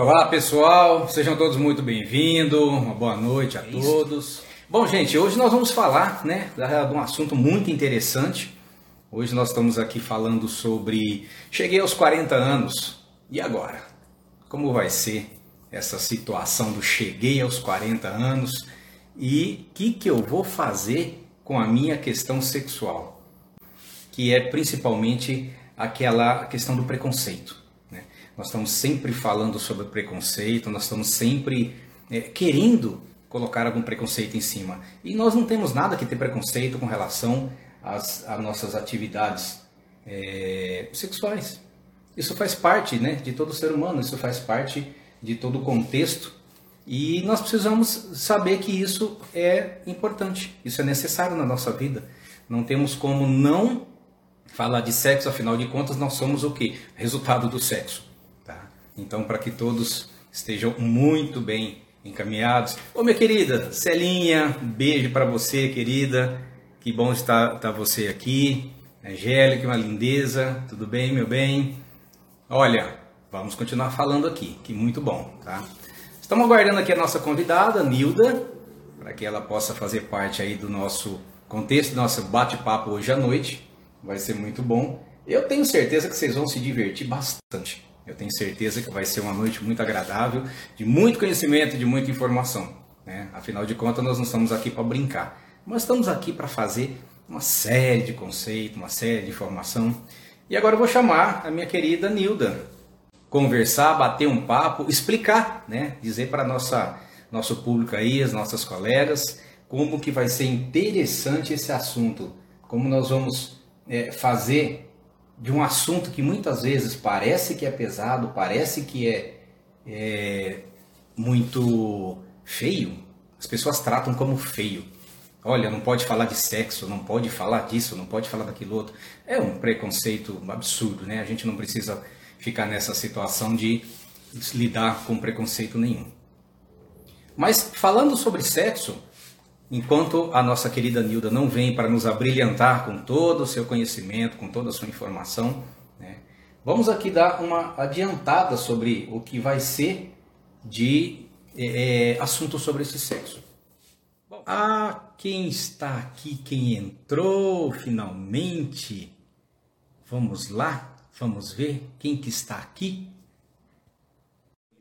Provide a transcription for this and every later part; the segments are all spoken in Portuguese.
Olá pessoal, sejam todos muito bem-vindos, uma boa noite a é todos. Bom, gente, hoje nós vamos falar né, de um assunto muito interessante. Hoje nós estamos aqui falando sobre. Cheguei aos 40 anos, e agora? Como vai ser essa situação do cheguei aos 40 anos e o que, que eu vou fazer com a minha questão sexual? Que é principalmente aquela questão do preconceito. Nós estamos sempre falando sobre preconceito, nós estamos sempre é, querendo colocar algum preconceito em cima. E nós não temos nada que ter preconceito com relação às, às nossas atividades é, sexuais. Isso faz parte né, de todo ser humano, isso faz parte de todo o contexto. E nós precisamos saber que isso é importante, isso é necessário na nossa vida. Não temos como não falar de sexo, afinal de contas, nós somos o que? Resultado do sexo. Então, para que todos estejam muito bem encaminhados. Ô, minha querida Celinha, beijo para você, querida. Que bom estar, estar você aqui. Angélica, uma lindeza. Tudo bem, meu bem? Olha, vamos continuar falando aqui, que muito bom, tá? Estamos aguardando aqui a nossa convidada, Nilda, para que ela possa fazer parte aí do nosso contexto, do nosso bate-papo hoje à noite. Vai ser muito bom. Eu tenho certeza que vocês vão se divertir bastante. Eu tenho certeza que vai ser uma noite muito agradável, de muito conhecimento, de muita informação. Né? Afinal de contas, nós não estamos aqui para brincar, mas estamos aqui para fazer uma série de conceitos, uma série de informação. E agora eu vou chamar a minha querida Nilda, conversar, bater um papo, explicar, né? dizer para nossa nosso público aí, as nossas colegas, como que vai ser interessante esse assunto, como nós vamos é, fazer de um assunto que muitas vezes parece que é pesado, parece que é, é muito feio, as pessoas tratam como feio. Olha, não pode falar de sexo, não pode falar disso, não pode falar daquilo outro. É um preconceito absurdo, né? A gente não precisa ficar nessa situação de lidar com preconceito nenhum. Mas falando sobre sexo, Enquanto a nossa querida Nilda não vem para nos abrilhantar com todo o seu conhecimento, com toda a sua informação, né, vamos aqui dar uma adiantada sobre o que vai ser de é, é assunto sobre esse sexo. Bom, ah, quem está aqui, quem entrou finalmente? Vamos lá, vamos ver quem que está aqui.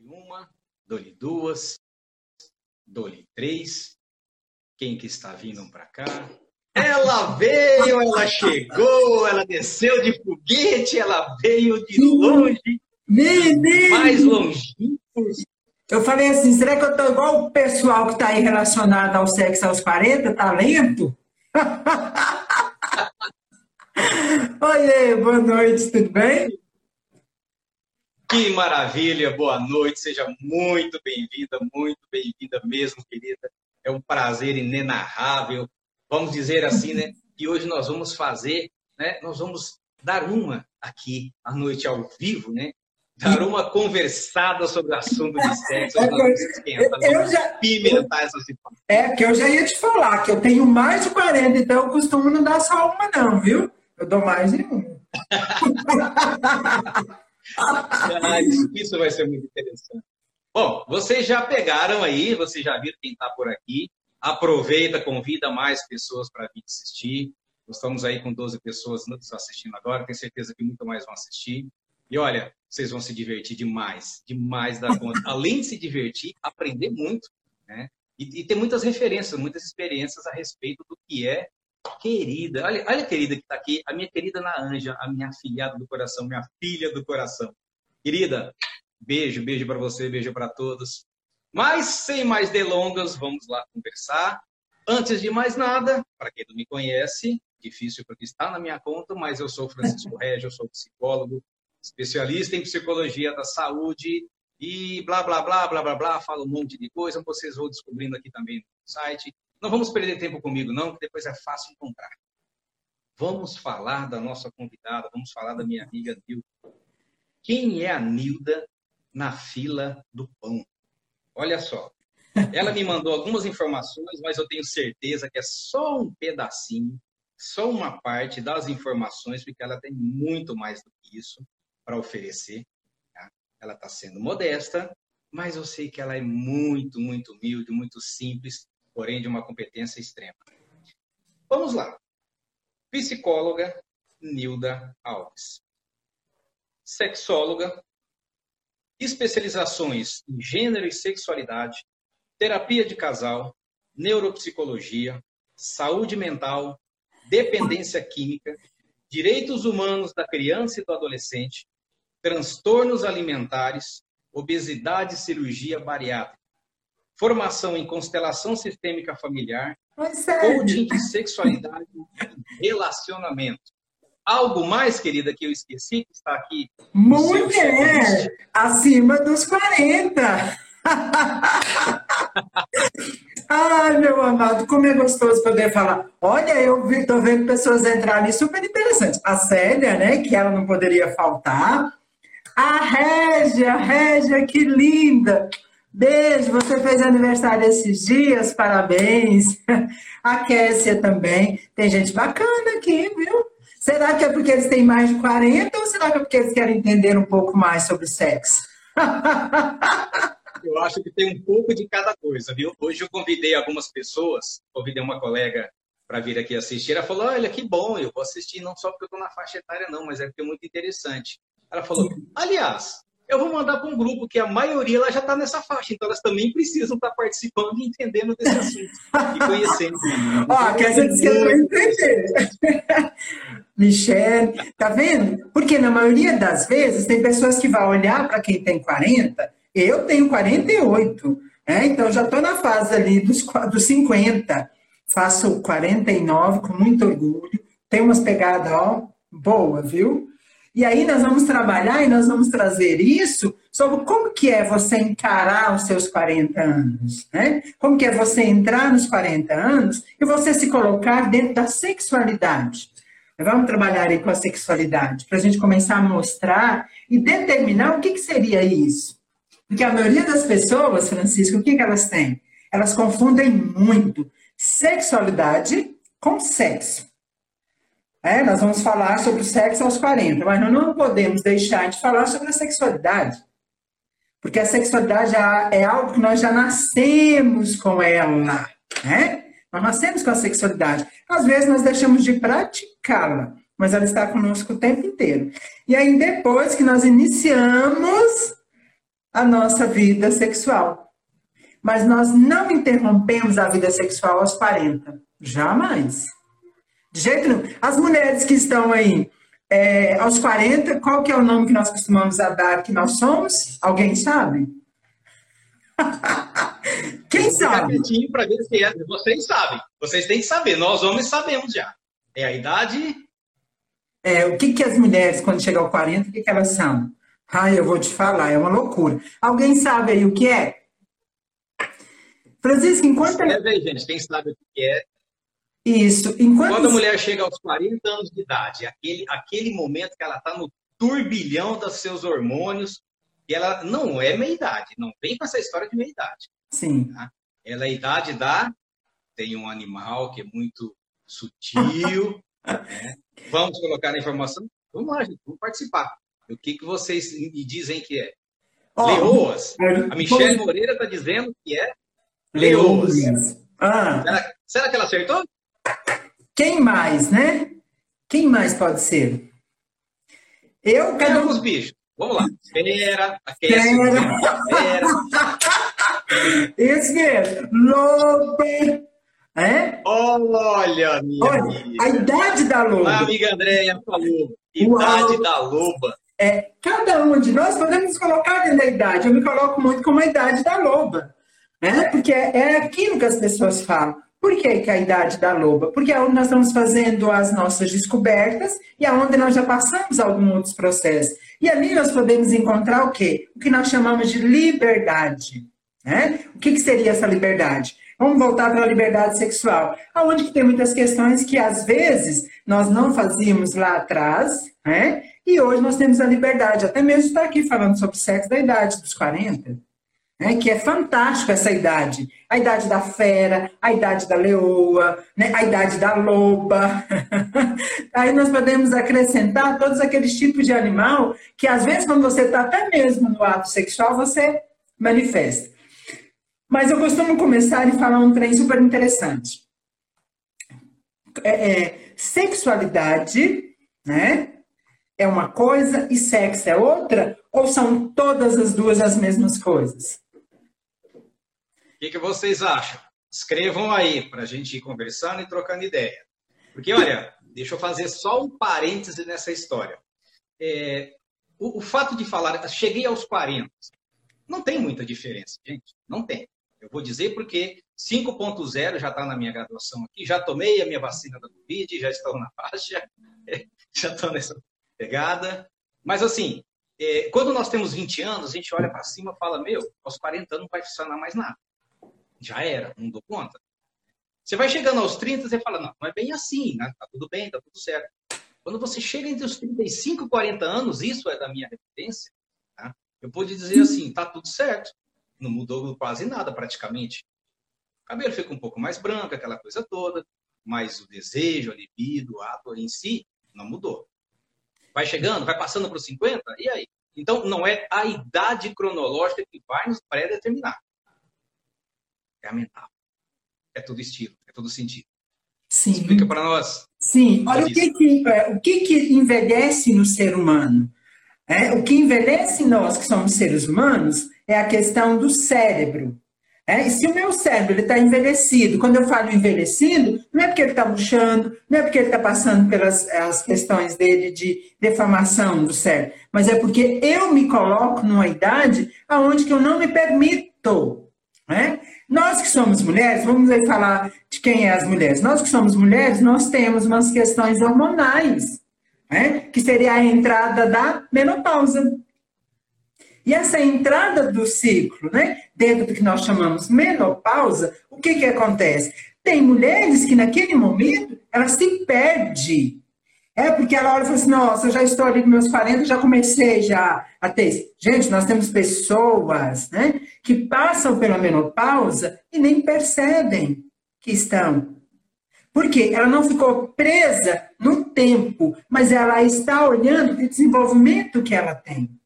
Uma, dou-lhe duas, dou-lhe três, quem que está vindo para cá. Ela veio, ela chegou, ela desceu de foguete, ela veio de longe, Menino. mais longe. Eu falei assim, será que eu estou igual o pessoal que está aí relacionado ao sexo aos 40, talento? Oi, boa noite, tudo bem? Que maravilha, boa noite, seja muito bem-vinda, muito bem-vinda mesmo, querida é um prazer inenarrável, vamos dizer assim, né? E hoje nós vamos fazer, né? Nós vamos dar uma aqui à noite ao vivo, né? Dar uma conversada sobre o assunto de sexo. É, eu, eu já, pimentar essa situação. É, que eu já ia te falar que eu tenho mais de 40, então eu costumo não dar só uma, não, viu? Eu dou mais de uma. ah, isso, isso vai ser muito interessante. Bom, vocês já pegaram aí, vocês já viram quem está por aqui. Aproveita, convida mais pessoas para vir assistir. Estamos aí com 12 pessoas assistindo agora, tenho certeza que muito mais vão assistir. E olha, vocês vão se divertir demais, demais da conta. Além de se divertir, aprender muito, né? E, e ter muitas referências, muitas experiências a respeito do que é querida. Olha, olha a querida que está aqui, a minha querida Ana Anja, a minha filhada do coração, minha filha do coração. Querida, Beijo, beijo para você, beijo para todos. Mas sem mais delongas, vamos lá conversar. Antes de mais nada, para quem não me conhece, difícil porque está na minha conta, mas eu sou Francisco Régio, sou psicólogo, especialista em psicologia da saúde e blá blá blá blá blá blá, falo um monte de coisa, vocês vão descobrindo aqui também no site. Não vamos perder tempo comigo não, que depois é fácil encontrar. Vamos falar da nossa convidada, vamos falar da minha amiga Nilda. Quem é a Nilda na fila do pão. Olha só. Ela me mandou algumas informações, mas eu tenho certeza que é só um pedacinho, só uma parte das informações, porque ela tem muito mais do que isso para oferecer. Tá? Ela está sendo modesta, mas eu sei que ela é muito, muito humilde, muito simples, porém de uma competência extrema. Vamos lá. Psicóloga Nilda Alves. Sexóloga, especializações em gênero e sexualidade, terapia de casal, neuropsicologia, saúde mental, dependência química, direitos humanos da criança e do adolescente, transtornos alimentares, obesidade e cirurgia bariátrica, formação em constelação sistêmica familiar, coaching de sexualidade e relacionamento. Algo mais, querida, que eu esqueci, que está aqui. Mulher, acima dos 40. Ai, meu amado, como é gostoso poder falar. Olha, eu estou vendo pessoas entrar ali super interessantes. A Célia, né, que ela não poderia faltar. A Régia, Régia, que linda. Beijo, você fez aniversário esses dias, parabéns. A Kessia também. Tem gente bacana aqui, viu? Será que é porque eles têm mais de 40 ou será que é porque eles querem entender um pouco mais sobre sexo? Eu acho que tem um pouco de cada coisa, viu? Hoje eu convidei algumas pessoas, convidei uma colega para vir aqui assistir. Ela falou: Olha, que bom, eu vou assistir não só porque eu estou na faixa etária, não, mas é porque é muito interessante. Ela falou: Aliás, eu vou mandar para um grupo que a maioria ela já está nessa faixa, então elas também precisam estar tá participando e entendendo desse assunto e conhecendo. Ó, quer dizer que eu entender. Michelle, tá vendo? Porque na maioria das vezes tem pessoas que vão olhar para quem tem 40, eu tenho 48, né? então já estou na fase ali dos, dos 50, faço 49 com muito orgulho, tem umas pegadas, ó, boa, viu? E aí nós vamos trabalhar e nós vamos trazer isso sobre como que é você encarar os seus 40 anos, né? Como que é você entrar nos 40 anos e você se colocar dentro da sexualidade. Vamos trabalhar aí com a sexualidade, para a gente começar a mostrar e determinar o que, que seria isso. Porque a maioria das pessoas, Francisco, o que, que elas têm? Elas confundem muito sexualidade com sexo. É, nós vamos falar sobre o sexo aos 40, mas nós não podemos deixar de falar sobre a sexualidade. Porque a sexualidade é algo que nós já nascemos com ela. Né? Nós nascemos com a sexualidade. Às vezes nós deixamos de praticá-la, mas ela está conosco o tempo inteiro. E aí, depois que nós iniciamos a nossa vida sexual. Mas nós não interrompemos a vida sexual aos 40. Jamais. De jeito nenhum. As mulheres que estão aí é, aos 40, qual que é o nome que nós costumamos dar que nós somos? Alguém sabe? Quem sabe? para ver se é. Vocês sabem. Vocês têm que saber. Nós homens sabemos já. É a idade. É, o que, que as mulheres, quando chegam ao 40, o que, que elas são? Ai, eu vou te falar, é uma loucura. Alguém sabe aí o que é? Francisco, enquanto. Escreve aí, gente. Quem sabe o que é, isso. Enquanto... Quando a mulher chega aos 40 anos de idade, aquele, aquele momento que ela está no turbilhão dos seus hormônios, e ela não é meia-idade, não vem com essa história de meia-idade. Sim. Tá? Ela é a idade da. Tem um animal que é muito sutil. né? Vamos colocar a informação? Vamos lá, gente, vamos participar. O que, que vocês me dizem que é? Oh, leoas. A Michelle Moreira está dizendo que é leoas. Ah. Será, será que ela acertou? Quem mais, né? Quem mais pode ser? Eu, cada um. os bichos. Vamos lá. Fera, aquece. Fera. Isso mesmo. Lobo. É? Olha, minha Olha, amiga. a idade da loba. A amiga Andréia falou. Idade Uau. da loba. É, cada um de nós podemos colocar dentro da idade. Eu me coloco muito como a idade da loba. Né? Porque é, é aquilo que as pessoas falam. Por que, que a idade da loba? Porque é onde nós estamos fazendo as nossas descobertas e é onde nós já passamos alguns outros processos. E ali nós podemos encontrar o quê? O que nós chamamos de liberdade. Né? O que, que seria essa liberdade? Vamos voltar para a liberdade sexual, aonde que tem muitas questões que às vezes nós não fazíamos lá atrás, né? E hoje nós temos a liberdade, até mesmo estar aqui falando sobre sexo da idade dos 40 né, que é fantástico essa idade. A idade da fera, a idade da leoa, né, a idade da loba. Aí nós podemos acrescentar todos aqueles tipos de animal que, às vezes, quando você está até mesmo no ato sexual, você manifesta. Mas eu costumo começar e falar um trem super interessante. É, é, sexualidade, né? É uma coisa e sexo é outra? Ou são todas as duas as mesmas coisas? O que, que vocês acham? Escrevam aí para a gente ir conversando e trocando ideia. Porque, olha, deixa eu fazer só um parêntese nessa história. É, o, o, fato de falar, cheguei aos 40, não tem muita diferença, gente. Não tem. Eu vou dizer porque 5.0 já está na minha graduação aqui, já tomei a minha vacina da Covid, já estou na faixa, já estou nessa pegada. Mas, assim, é, quando nós temos 20 anos, a gente olha para cima e fala: Meu, aos 40 anos não vai funcionar mais nada. Já era, não dou conta. Você vai chegando aos 30, você fala: Não, não é bem assim, né? Tá tudo bem, tá tudo certo. Quando você chega entre os 35 e 40 anos, isso é da minha referência, tá? eu pude dizer assim: tá tudo certo. Não mudou quase nada, praticamente. O cabelo fica um pouco mais branco, aquela coisa toda, mas o desejo, a libido, o ato em si, não mudou. Vai chegando, vai passando para os 50, e aí? Então, não é a idade cronológica que vai nos pré-determinar. É a mental. É tudo estilo, é tudo sentido. Sim. Explica para nós. Sim, olha o que, que, é, o que, que envelhece no ser humano. É, o que envelhece nós, que somos seres humanos, é a questão do cérebro. É, e se o meu cérebro está envelhecido, quando eu falo envelhecido, não é porque ele está murchando, não é porque ele está passando pelas as questões dele de deformação do cérebro, mas é porque eu me coloco numa idade aonde que eu não me permito. Né? Nós que somos mulheres, vamos aí falar de quem é as mulheres. Nós que somos mulheres, nós temos umas questões hormonais, né? que seria a entrada da menopausa. E essa entrada do ciclo, né, dentro do que nós chamamos menopausa, o que, que acontece? Tem mulheres que naquele momento ela se perde. É porque ela olha e fala assim, nossa, eu já estou ali com meus 40, já comecei já a ter. Gente, nós temos pessoas né, que passam pela menopausa e nem percebem que estão. Porque ela não ficou presa no tempo, mas ela está olhando o desenvolvimento que ela tem.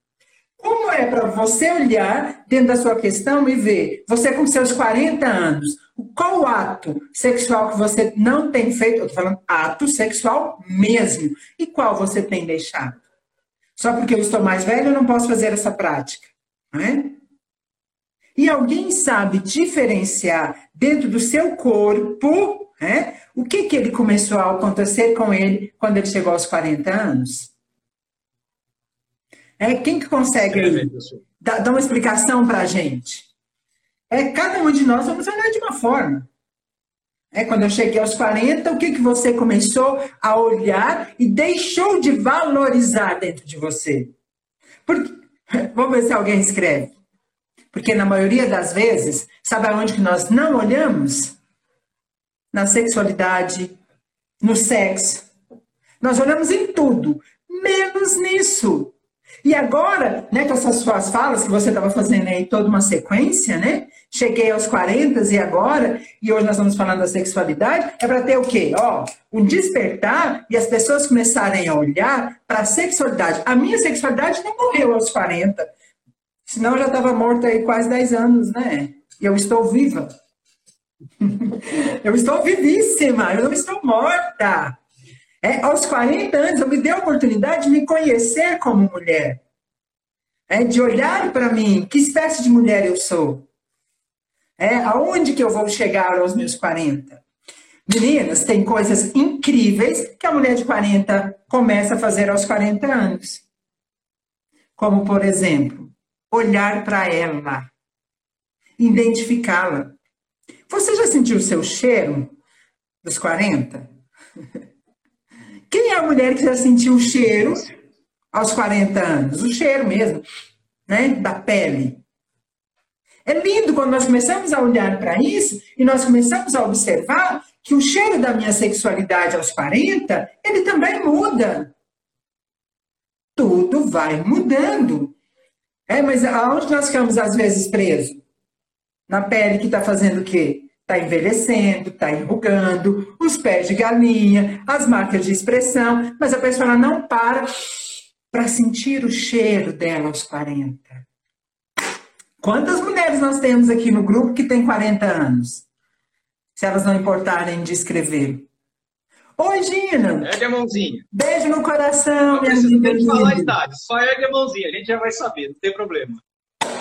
Como é para você olhar dentro da sua questão e ver, você com seus 40 anos, qual ato sexual que você não tem feito? Eu estou falando ato sexual mesmo. E qual você tem deixado? Só porque eu estou mais velho, eu não posso fazer essa prática. Não é? E alguém sabe diferenciar dentro do seu corpo né, o que, que ele começou a acontecer com ele quando ele chegou aos 40 anos? É, quem que consegue dar, dar uma explicação para a gente? É, cada um de nós vamos olhar de uma forma. É, quando eu cheguei aos 40, o que, que você começou a olhar e deixou de valorizar dentro de você? Porque, vamos ver se alguém escreve. Porque na maioria das vezes, sabe aonde que nós não olhamos? Na sexualidade, no sexo. Nós olhamos em tudo, menos nisso. E agora, né, com essas suas falas que você estava fazendo aí toda uma sequência, né? Cheguei aos 40 e agora, e hoje nós estamos falando da sexualidade, é para ter o quê? Ó, um despertar e as pessoas começarem a olhar para a sexualidade. A minha sexualidade não morreu aos 40, senão eu já estava morta aí quase 10 anos, né? E eu estou viva. eu estou vivíssima, eu não estou morta. É, aos 40 anos, eu me dei a oportunidade de me conhecer como mulher. É, de olhar para mim, que espécie de mulher eu sou. É, aonde que eu vou chegar aos meus 40? Meninas, tem coisas incríveis que a mulher de 40 começa a fazer aos 40 anos. Como, por exemplo, olhar para ela, identificá-la. Você já sentiu o seu cheiro dos 40? Quem é a mulher que já sentiu o cheiro aos 40 anos? O cheiro mesmo, né? Da pele. É lindo quando nós começamos a olhar para isso e nós começamos a observar que o cheiro da minha sexualidade aos 40, ele também muda. Tudo vai mudando. É, mas aonde nós ficamos às vezes presos? Na pele que está fazendo o quê? Está envelhecendo, está enrugando, os pés de galinha, as marcas de expressão, mas a pessoa não para para sentir o cheiro dela aos 40. Quantas mulheres nós temos aqui no grupo que tem 40 anos? Se elas não importarem de escrever. Oi, Gina. Ergue a mãozinha. Beijo no coração, não minha amiga. Não falar a idade, só ergue a mãozinha, a gente já vai saber, não tem problema.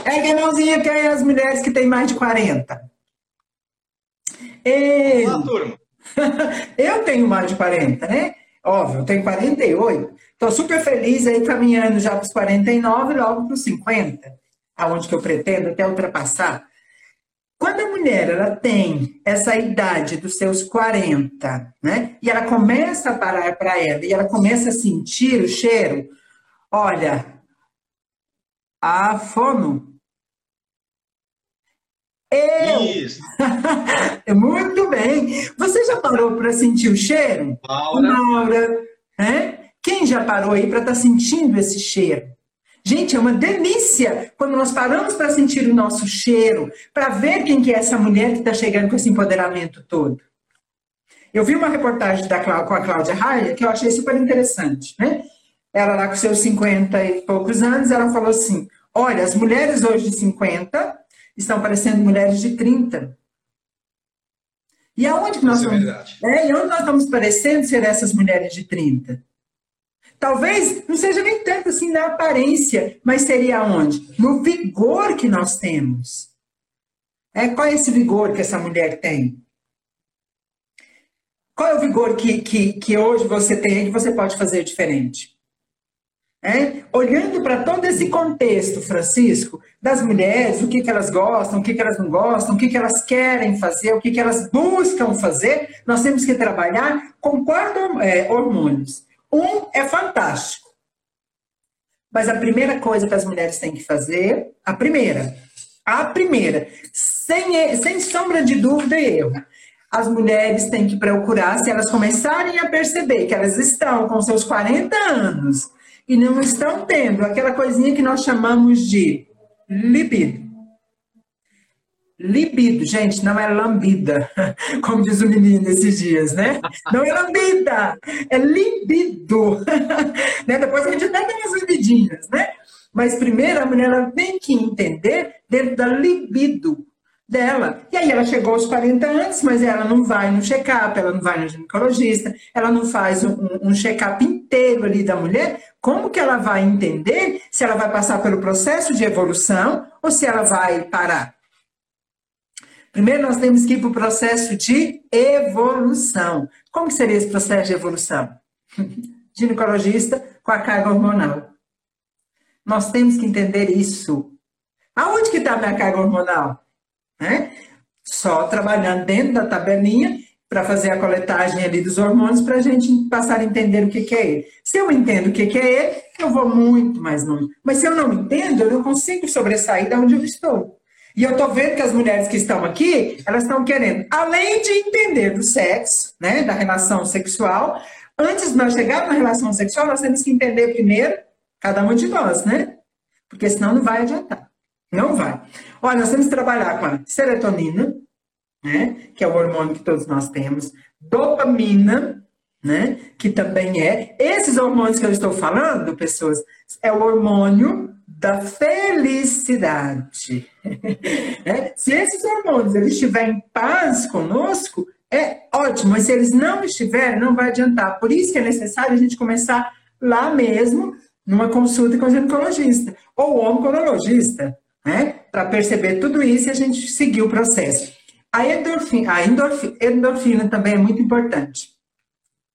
Ergue a mãozinha que é as mulheres que têm mais de 40. Ei. Olá, turma. eu tenho mais de 40, né? Óbvio, eu tenho 48. Estou super feliz aí caminhando já para os 49 e logo para os 50, aonde que eu pretendo até ultrapassar. Quando a mulher ela tem essa idade dos seus 40, né? E ela começa a parar para ela e ela começa a sentir o cheiro, olha, a fono. Eu. Isso. Muito bem. Você já parou para sentir o cheiro? Laura. Laura. Né? Quem já parou aí para estar tá sentindo esse cheiro? Gente, é uma delícia quando nós paramos para sentir o nosso cheiro, para ver quem que é essa mulher que está chegando com esse empoderamento todo. Eu vi uma reportagem da, com a Cláudia Raia que eu achei super interessante, né? Ela lá com seus 50 e poucos anos, ela falou assim, olha, as mulheres hoje de 50 estão parecendo mulheres de 30. E aonde que nós Isso é estamos, é, e onde nós estamos parecendo ser essas mulheres de 30? Talvez não seja nem tanto assim na aparência, mas seria onde? No vigor que nós temos. É, qual é esse vigor que essa mulher tem? Qual é o vigor que, que, que hoje você tem e que você pode fazer diferente? É? Olhando para todo esse contexto, Francisco, das mulheres, o que, que elas gostam, o que, que elas não gostam, o que, que elas querem fazer, o que, que elas buscam fazer, nós temos que trabalhar com quatro é, hormônios. Um é fantástico. Mas a primeira coisa que as mulheres têm que fazer, a primeira, a primeira, sem, sem sombra de dúvida e erro, as mulheres têm que procurar, se elas começarem a perceber que elas estão com seus 40 anos e não estão tendo aquela coisinha que nós chamamos de libido. Libido, gente, não é lambida, como diz o menino esses dias, né? Não é lambida, é libido. né? Depois a gente até tem as libidinhas, né? Mas primeiro a mulher ela tem que entender dentro da libido dela. E aí ela chegou aos 40 anos, mas ela não vai no check-up, ela não vai no ginecologista, ela não faz um, um check-up inteiro ali da mulher. Como que ela vai entender se ela vai passar pelo processo de evolução ou se ela vai parar? Primeiro, nós temos que ir para o processo de evolução. Como seria esse processo de evolução? Ginecologista com a carga hormonal. Nós temos que entender isso. Aonde que está a minha carga hormonal? Né? Só trabalhando dentro da tabelinha para fazer a coletagem ali dos hormônios para a gente passar a entender o que, que é ele. Se eu entendo o que, que é ele, eu vou muito mais longe. Mas se eu não entendo, eu não consigo sobressair de onde eu estou. E eu estou vendo que as mulheres que estão aqui, elas estão querendo, além de entender do sexo, né, da relação sexual, antes de nós chegarmos na relação sexual, nós temos que entender primeiro cada um de nós, né? Porque senão não vai adiantar. Não vai. Olha, nós temos que trabalhar com a serotonina, né, que é o hormônio que todos nós temos, dopamina, né, que também é. Esses hormônios que eu estou falando, pessoas, é o hormônio da felicidade. é? Se esses hormônios eles estiverem em paz conosco, é ótimo, mas se eles não estiverem, não vai adiantar. Por isso que é necessário a gente começar lá mesmo, numa consulta com o ginecologista ou oncologista, né? Para perceber tudo isso e a gente seguir o processo. A endorfina, a endorfina, endorfina também é muito importante.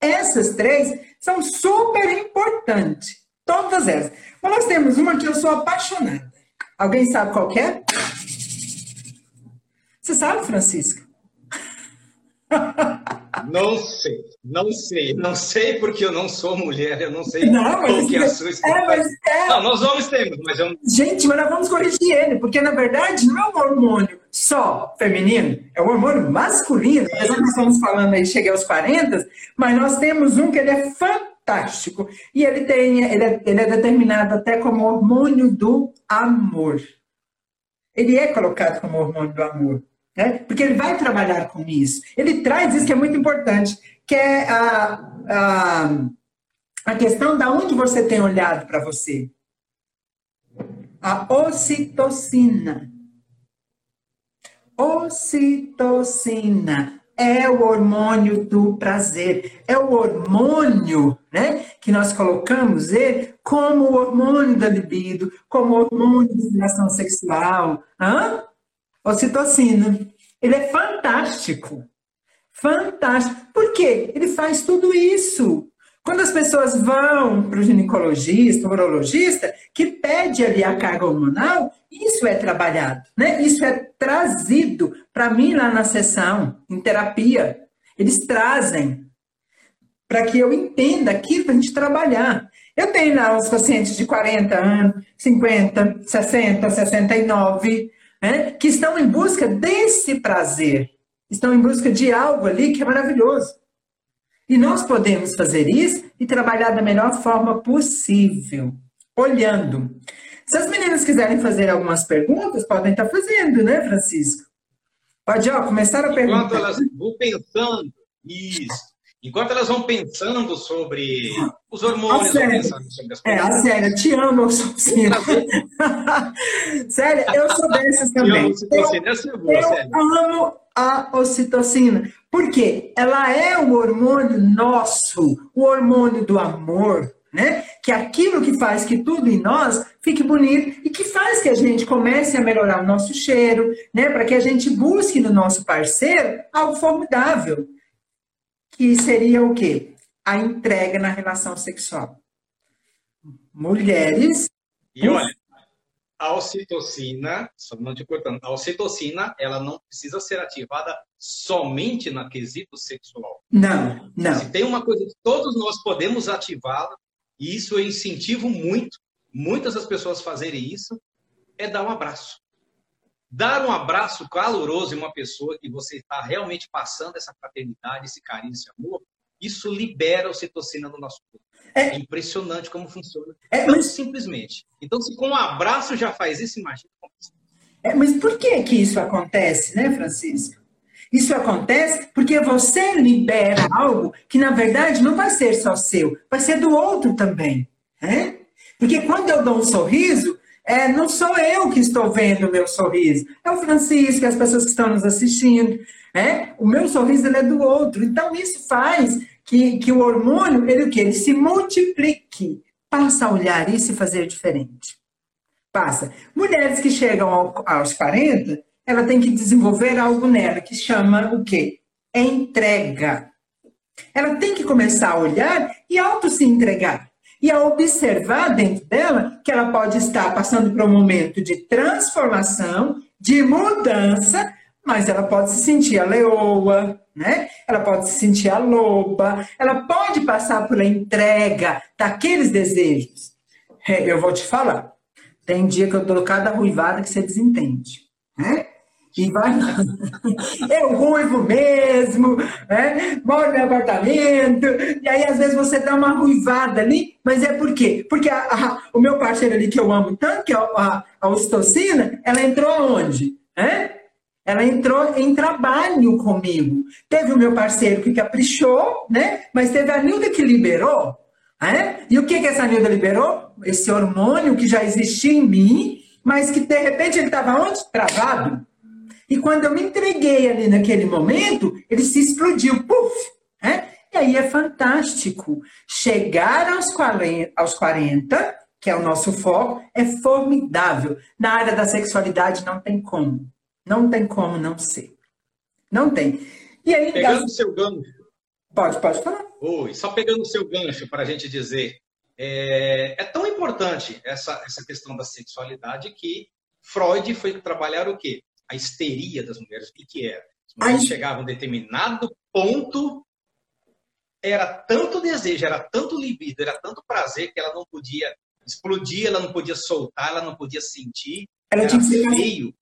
Essas três são super importantes. Todas elas. Mas nós temos uma que eu sou apaixonada. Alguém sabe qual é? Você sabe, Francisca? Não sei, não sei, não sei porque eu não sou mulher, eu não sei não, qual que é a sua é, mas é... Não, nós homens temos, mas eu... Gente, mas nós vamos corrigir ele, porque na verdade não é um hormônio só feminino, é um hormônio masculino. Nós estamos falando aí, cheguei aos 40, mas nós temos um que ele é fantástico fantástico. E ele, tem, ele, é, ele é determinado até como hormônio do amor. Ele é colocado como hormônio do amor. Né? Porque ele vai trabalhar com isso. Ele traz isso que é muito importante, que é a, a, a questão da onde você tem olhado para você. A ocitocina. Ocitocina é o hormônio do prazer, é o hormônio, né, que nós colocamos ele como o hormônio da libido, como o hormônio de relação sexual, hã? Ocitocina. Ele é fantástico. Fantástico. Por quê? Ele faz tudo isso. Quando as pessoas vão para o ginecologista, urologista, que pede ali a carga hormonal, isso é trabalhado, né? Isso é trazido para mim lá na sessão, em terapia. Eles trazem para que eu entenda aquilo para a gente trabalhar. Eu tenho lá os pacientes de 40 anos, 50, 60, 69, né, que estão em busca desse prazer, estão em busca de algo ali que é maravilhoso. E nós podemos fazer isso e trabalhar da melhor forma possível, olhando. Se as meninas quiserem fazer algumas perguntas, podem estar fazendo, né, Francisco? Pode, ó, começar a perguntar. Enquanto elas vão pensando, isso. Enquanto elas vão pensando sobre os hormônios, pensando sobre as É, a sério, te amo, eu sou Sério, eu sou dessas também. Eu, eu amo a ocitocina. Por quê? Ela é o hormônio nosso, o hormônio do amor, né? Que é aquilo que faz que tudo em nós fique bonito e que faz que a gente comece a melhorar o nosso cheiro, né? Para que a gente busque no nosso parceiro algo formidável. Que seria o quê? A entrega na relação sexual. Mulheres. E olha, a ocitocina, só não te cortando, a ocitocina, ela não precisa ser ativada somente na quesito sexual. Não, não. Se tem uma coisa que todos nós podemos ativá-la, e isso eu incentivo muito, muitas das pessoas fazerem isso, é dar um abraço. Dar um abraço caloroso em uma pessoa que você está realmente passando essa fraternidade, esse carinho, esse amor, isso libera a ocitocina no nosso corpo. É, é impressionante como funciona. É, mas... simplesmente. Então, se com um abraço já faz isso, imagina como é, Mas por que que isso acontece, né, Francisco? Isso acontece porque você libera algo que, na verdade, não vai ser só seu, vai ser do outro também. Né? Porque quando eu dou um sorriso, é, não sou eu que estou vendo o meu sorriso, é o Francisco, é as pessoas que estão nos assistindo. Né? O meu sorriso é do outro. Então, isso faz que, que o hormônio, ele o quê? Ele se multiplique. Passa a olhar isso e fazer diferente. Passa. Mulheres que chegam ao, aos 40, ela tem que desenvolver algo nela que chama o quê? Entrega. Ela tem que começar a olhar e auto se entregar. E a observar dentro dela que ela pode estar passando por um momento de transformação, de mudança, mas ela pode se sentir a leoa, né? Ela pode se sentir a loba, ela pode passar pela entrega daqueles desejos. É, eu vou te falar, tem dia que eu dou cada ruivada que você desentende, né? E vai Eu ruivo mesmo, né? Moro no apartamento, e aí às vezes você dá uma ruivada ali, mas é por quê? Porque a, a, o meu parceiro ali que eu amo tanto, que é a, a, ocitocina, ela entrou aonde? Né? Ela entrou em trabalho comigo. Teve o meu parceiro que caprichou, né? Mas teve a Nilda que liberou. Né? E o que, que essa Nilda liberou? Esse hormônio que já existia em mim, mas que de repente ele estava onde? Travado. E quando eu me entreguei ali naquele momento, ele se explodiu. Puf! Né? E aí é fantástico. Chegar aos 40, aos 40, que é o nosso foco, é formidável. Na área da sexualidade não tem como. Não tem como não ser. Não tem. E aí, pegando o seu gancho. Pode, pode falar. Oi, só pegando o seu gancho para a gente dizer. É, é, tão importante essa, essa questão da sexualidade que Freud foi trabalhar o quê? A histeria das mulheres. O que, que era? As mulheres Ai. chegavam a um determinado ponto, era tanto desejo, era tanto libido, era tanto prazer que ela não podia explodir, ela não podia soltar, ela não podia sentir. Ela era feio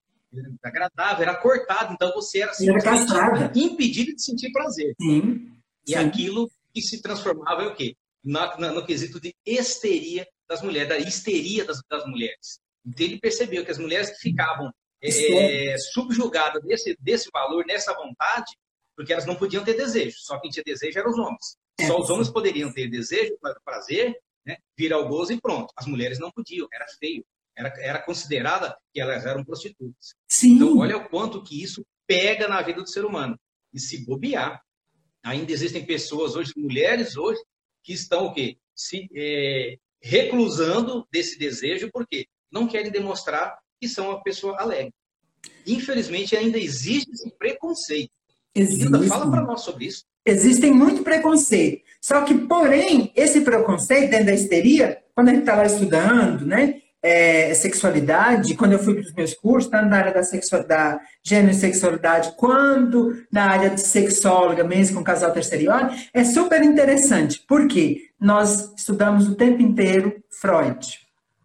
agradável, era cortado, então você era simplesmente impedido de sentir prazer. Sim. E Sim. aquilo que se transformava é o quê? Na, na, no quesito de histeria das mulheres, da histeria das, das mulheres. Então ele percebeu que as mulheres que ficavam é, subjugadas desse, desse valor, nessa vontade, porque elas não podiam ter desejo, só quem tinha desejo eram os homens. É, só os homens poderiam ter desejo, prazer, né, vir ao gozo e pronto. As mulheres não podiam, era feio. era, era considerada que elas eram prostitutas. Sim. Então, olha o quanto que isso pega na vida do ser humano. E se bobear, ainda existem pessoas hoje, mulheres hoje, que estão o quê? Se é, reclusando desse desejo, porque não querem demonstrar que são uma pessoa alegre. Infelizmente, ainda existe esse preconceito. Existe. Fala para nós sobre isso. Existem muito preconceito. Só que, porém, esse preconceito dentro da histeria, quando a gente está lá estudando, né? É, sexualidade, quando eu fui para os meus cursos, tanto na área da, sexual, da gênero e sexualidade, quanto na área de sexóloga, mesmo com casal terceirior, é super interessante. porque Nós estudamos o tempo inteiro Freud,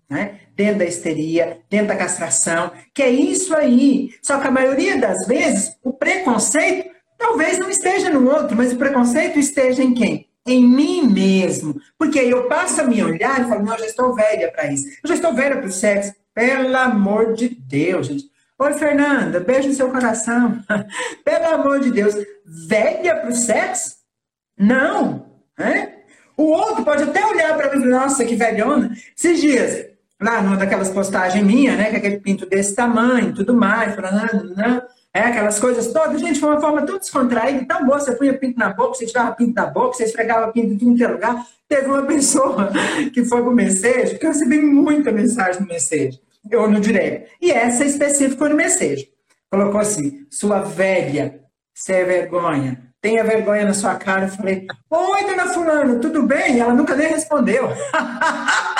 né? dentro da histeria, dentro da castração, que é isso aí. Só que a maioria das vezes, o preconceito talvez não esteja no outro, mas o preconceito esteja em quem? Em mim mesmo. Porque aí eu passo a me olhar e falo, não, eu já estou velha para isso. Eu já estou velha para o sexo. Pelo amor de Deus, gente. Oi, Fernanda, beijo no seu coração. Pelo amor de Deus, velha para o sexo? Não. Né? O outro pode até olhar para mim e nossa, que velhona. Esses dias, lá numa daquelas postagens minha, né, com aquele pinto desse tamanho, tudo mais, falando, né, é, aquelas coisas todas, gente, foi uma forma tão descontraída, tão boa, você punha pinto na boca, você tirava pinto da boca, você esfregava pinto em tudo lugar. Teve uma pessoa que foi pro Message, porque eu recebi muita mensagem no Message, ou no direct, e essa específica no Message. Colocou assim, sua velha, você é vergonha, tenha vergonha na sua cara. Eu falei, oi, dona fulano, tudo bem? E ela nunca nem respondeu.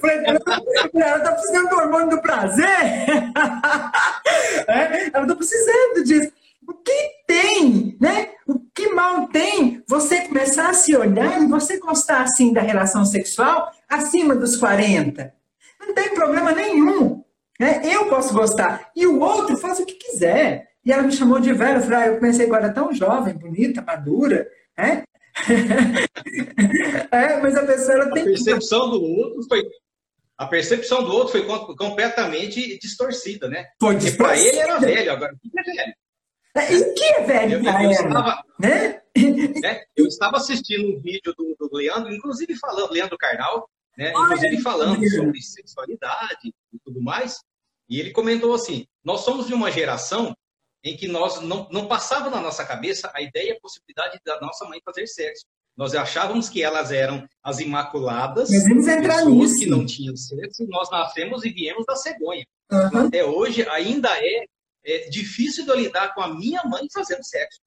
Falei, ela está precisando do hormônio do prazer? É, ela está precisando disso. O que tem, né? O que mal tem você começar a se olhar e você gostar assim da relação sexual acima dos 40? Não tem problema nenhum. Né? Eu posso gostar. E o outro faz o que quiser. E ela me chamou de velho. Eu falei, ah, eu comecei agora tão jovem, bonita, madura. Né? é, mas a pessoa ela tem. A percepção do outro foi. A percepção do outro foi completamente distorcida, né? Foi Porque para ele era velho, agora o que é velho? É, e o que é velho para ela? Estava, né? né? Eu estava assistindo um vídeo do, do Leandro, inclusive falando, Leandro Carnal, né? inclusive falando sobre sexualidade e tudo mais, e ele comentou assim: nós somos de uma geração em que nós não, não passava na nossa cabeça a ideia e a possibilidade da nossa mãe fazer sexo. Nós achávamos que elas eram as imaculadas, pessoas nisso. que não tinham sexo, nós nascemos e viemos da cegonha. Uhum. Até hoje ainda é, é, difícil de lidar com a minha mãe fazendo sexo.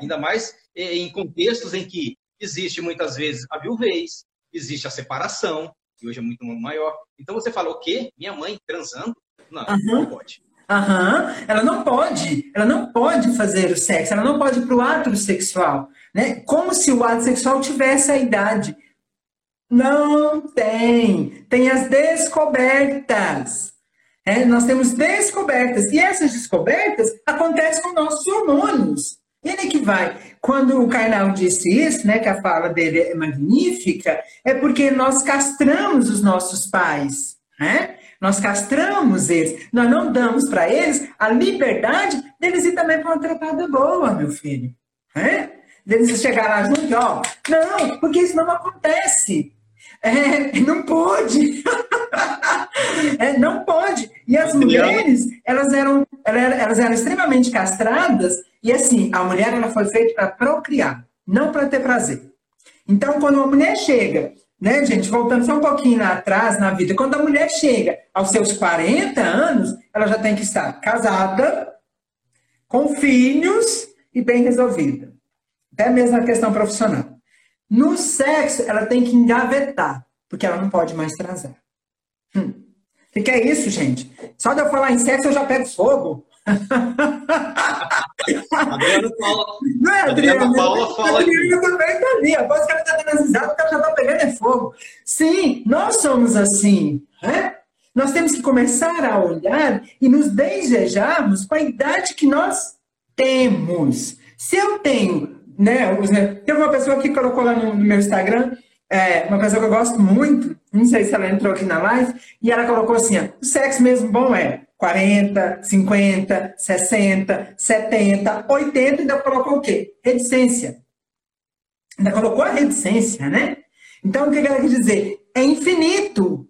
Ainda mais é, em contextos em que existe muitas vezes a viuvez, existe a separação, que hoje é muito maior. Então você falou o quê? Minha mãe transando? Não, uhum. não pode. Aham, ela não pode, ela não pode fazer o sexo, ela não pode ir para o ato sexual, né? Como se o ato sexual tivesse a idade. Não tem, tem as descobertas. É, nós temos descobertas, e essas descobertas acontecem com nossos hormônios. Ele que vai. Quando o Karnal disse isso, né, que a fala dele é magnífica, é porque nós castramos os nossos pais. Né? Nós castramos eles, nós não damos para eles a liberdade deles ir também para uma trepada boa, meu filho. É? Deles chegar lá junto ó, não, porque isso não acontece. É, não pode. é, não pode. E as mulheres, elas eram, elas eram extremamente castradas, e assim, a mulher ela foi feita para procriar, não para ter prazer. Então, quando uma mulher chega né, gente? Voltando só um pouquinho atrás na vida, quando a mulher chega aos seus 40 anos, ela já tem que estar casada, com filhos e bem resolvida. Até mesmo na questão profissional. No sexo, ela tem que engavetar, porque ela não pode mais transar. Hum. O que é isso, gente? Só de eu falar em sexo, eu já pego fogo. Adriana Paula. Não é, Adriana? Adriana Paula fala. Adriana também tá ali. Após que ela está dando risada, o cara já está pegando é fogo. Sim, nós somos assim. Né? Nós temos que começar a olhar e nos desejarmos com a idade que nós temos. Se eu tenho, né? Teve uma pessoa que colocou lá no, meu Instagram, é, uma pessoa que eu gosto muito, não sei se ela entrou aqui na live, e ela colocou assim: ó, o sexo mesmo bom é 40, 50, 60, 70, 80, ainda colocou o quê? Reticência. Ainda colocou a reticência, né? Então, o que ela quer dizer? É infinito.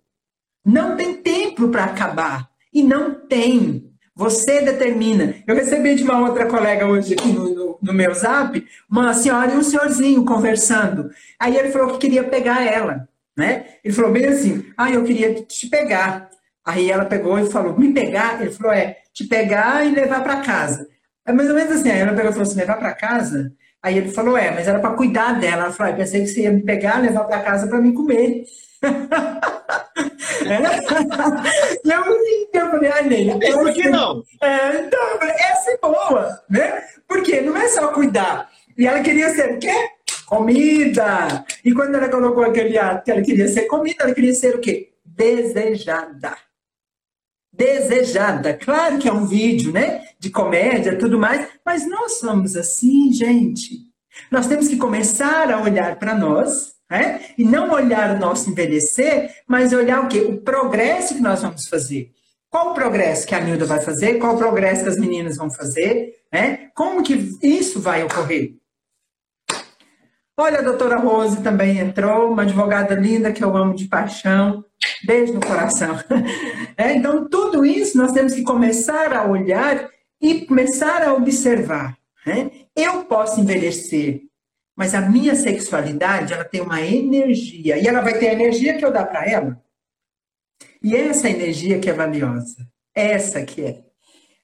Não tem tempo para acabar. E não tem. Você determina. Eu recebi de uma outra colega hoje aqui no, no, no, meu zap, uma senhora e um senhorzinho conversando. Aí ele falou que queria pegar ela, né? Ele falou bem assim, ah, eu queria te pegar. Aí ela pegou e falou, me pegar? Ele falou, é, te pegar e levar para casa. É mais ou menos assim, aí ela pegou e falou assim, levar para casa? Aí ele falou, é, mas era para cuidar dela. Ela falou, ah, pensei que você ia me pegar, levar para casa para mim comer. e eu, eu falei, ai, Neila. Por que não? É, então, eu essa é boa, né? Porque não é só cuidar. E ela queria ser o quê? Comida. E quando ela colocou aquele ato que ela queria ser comida, ela queria ser o quê? Desejada. Desejada. Claro que é um vídeo, né? De comédia, tudo mais, mas nós somos assim, gente. Nós temos que começar a olhar para nós né? E não olhar o nosso envelhecer, mas olhar o quê? O progresso que nós vamos fazer. Qual o progresso que a Nilda vai fazer? Qual o progresso que as meninas vão fazer? Né? Como que isso vai ocorrer? Olha, a doutora Rose também entrou, uma advogada linda que eu amo de paixão. Beijo no coração. É, então, tudo isso nós temos que começar a olhar e começar a observar. Né? Eu posso envelhecer, mas a minha sexualidade, ela tem uma energia. E ela vai ter a energia que eu dar para ela. E essa energia que é valiosa. Essa que é.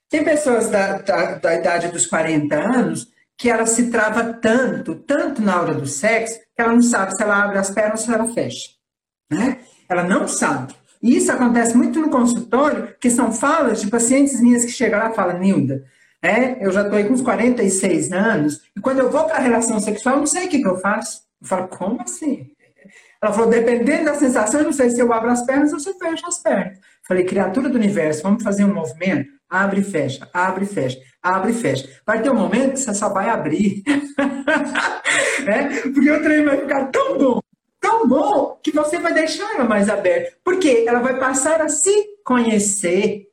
Tem pessoas da, da, da idade dos 40 anos que ela se trava tanto, tanto na hora do sexo, que ela não sabe se ela abre as pernas ou se ela fecha. Né? Ela não sabe. E isso acontece muito no consultório, que são falas de pacientes minhas que chegam lá e falam, Nilda, é, eu já estou aí com uns 46 anos, e quando eu vou para a relação sexual, eu não sei o que, que eu faço. Eu falo, como assim? Ela falou, dependendo da sensação, eu não sei se eu abro as pernas ou se eu fecho as pernas. Falei, criatura do universo, vamos fazer um movimento? Abre e fecha, abre e fecha, abre e fecha. Vai ter um momento que você só vai abrir. é? Porque o trem vai ficar tão bom, tão bom, que você vai deixar ela mais aberta. Porque ela vai passar a se conhecer.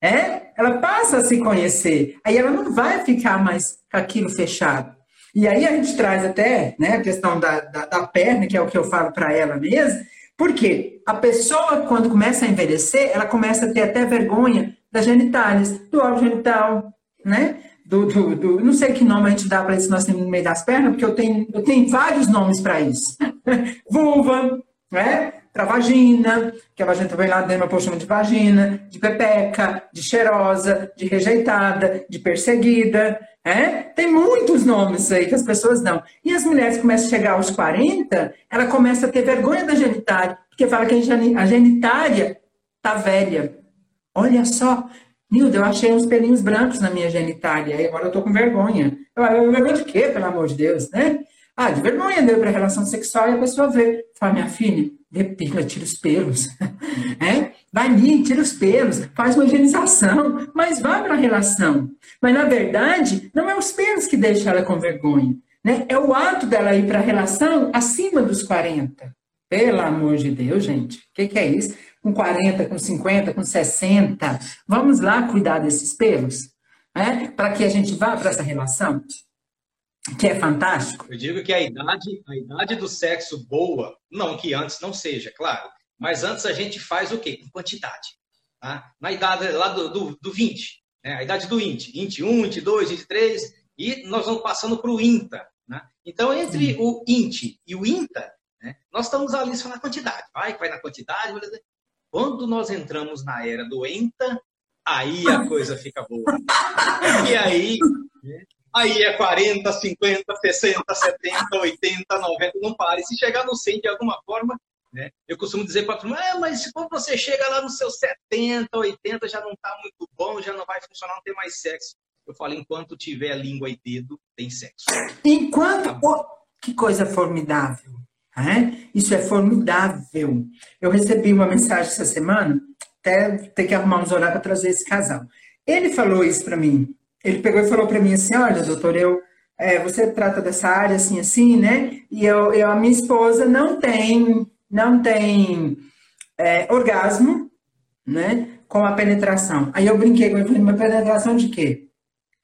É? Ela passa a se conhecer. Aí ela não vai ficar mais com aquilo fechado. E aí a gente traz até né, a questão da, da, da perna, que é o que eu falo para ela mesmo, porque a pessoa, quando começa a envelhecer, ela começa a ter até vergonha das genitálias, do órgão genital, né? Do, do, do, não sei que nome a gente dá para isso nós temos no meio das pernas, porque eu tenho, eu tenho vários nomes para isso. Vulva, né? para vagina, que a vagina também lá dentro eu chama de vagina, de pepeca, de cheirosa, de rejeitada, de perseguida. É? Tem muitos nomes aí que as pessoas dão. E as mulheres começam a chegar aos 40, ela começa a ter vergonha da genitária, porque fala que a genitária tá velha. Olha só, Nilda, eu achei uns pelinhos brancos na minha genitália, e agora eu tô com vergonha. Eu, eu vergonha de quê, pelo amor de Deus, né? Ah, de vergonha deu para relação sexual e a pessoa vê. Fala, minha filha, depila, tira os pelos. É? Vai ali, tira os pelos, faz uma higienização, mas vai para a relação. Mas, na verdade, não é os pelos que deixam ela com vergonha. Né? É o ato dela ir para a relação acima dos 40. Pelo amor de Deus, gente. O que, que é isso? Com 40, com 50, com 60. Vamos lá cuidar desses pelos? É? Para que a gente vá para essa relação? Que é fantástico. Eu digo que a idade, a idade do sexo boa, não que antes não seja, claro, mas antes a gente faz o quê? Com quantidade. Tá? Na idade lá do, do, do 20, né? a idade do INT, 21, 22, 23, e nós vamos passando para o INTA. Né? Então, entre Sim. o INT e o INTA, né? nós estamos ali só na quantidade. Vai, vai na quantidade. Quando nós entramos na era do ENTA, aí a coisa fica boa. E aí, né? Aí é 40, 50, 60, 70, 80, 90, não pare. Se chegar no 100 de alguma forma, né? Eu costumo dizer para a turma, ah, mas quando você chega lá nos seus 70, 80, já não está muito bom, já não vai funcionar, não tem mais sexo. Eu falo, enquanto tiver língua e dedo, tem sexo. Enquanto... Oh, que coisa formidável. Né? Isso é formidável. Eu recebi uma mensagem essa semana, até ter que arrumar uns horários para trazer esse casal. Ele falou isso para mim ele pegou e falou para mim assim, olha, doutor, eu, é, você trata dessa área assim, assim, né? E eu, eu a minha esposa não tem, não tem é, orgasmo, né? Com a penetração. Aí eu brinquei com ele, falei, mas penetração de quê?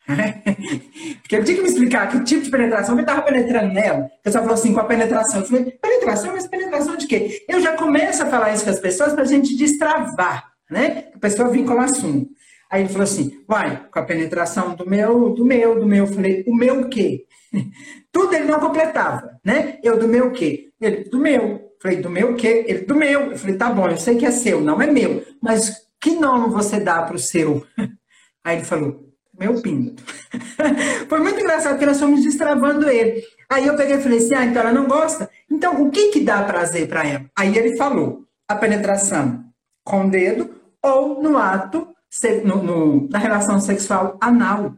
Porque ele tinha que me explicar que tipo de penetração que estava penetrando nela. O pessoal falou assim, com a penetração. Eu falei, penetração? Mas penetração de quê? Eu já começo a falar isso com as pessoas para a gente destravar, né? A pessoa vir com o assunto. Aí ele falou assim, vai, com a penetração do meu, do meu, do meu. Eu falei, o meu quê? Tudo ele não completava, né? Eu do meu quê? Ele, do meu. Eu falei, do meu quê? Ele, do meu. Eu falei, tá bom, eu sei que é seu, não é meu. Mas que nome você dá para o seu? Aí ele falou, meu pinto. Foi muito engraçado, porque nós fomos destravando ele. Aí eu peguei e falei assim, ah, então ela não gosta? Então, o que que dá prazer para ela? Aí ele falou, a penetração com o dedo ou no ato, no, no, na relação sexual anal.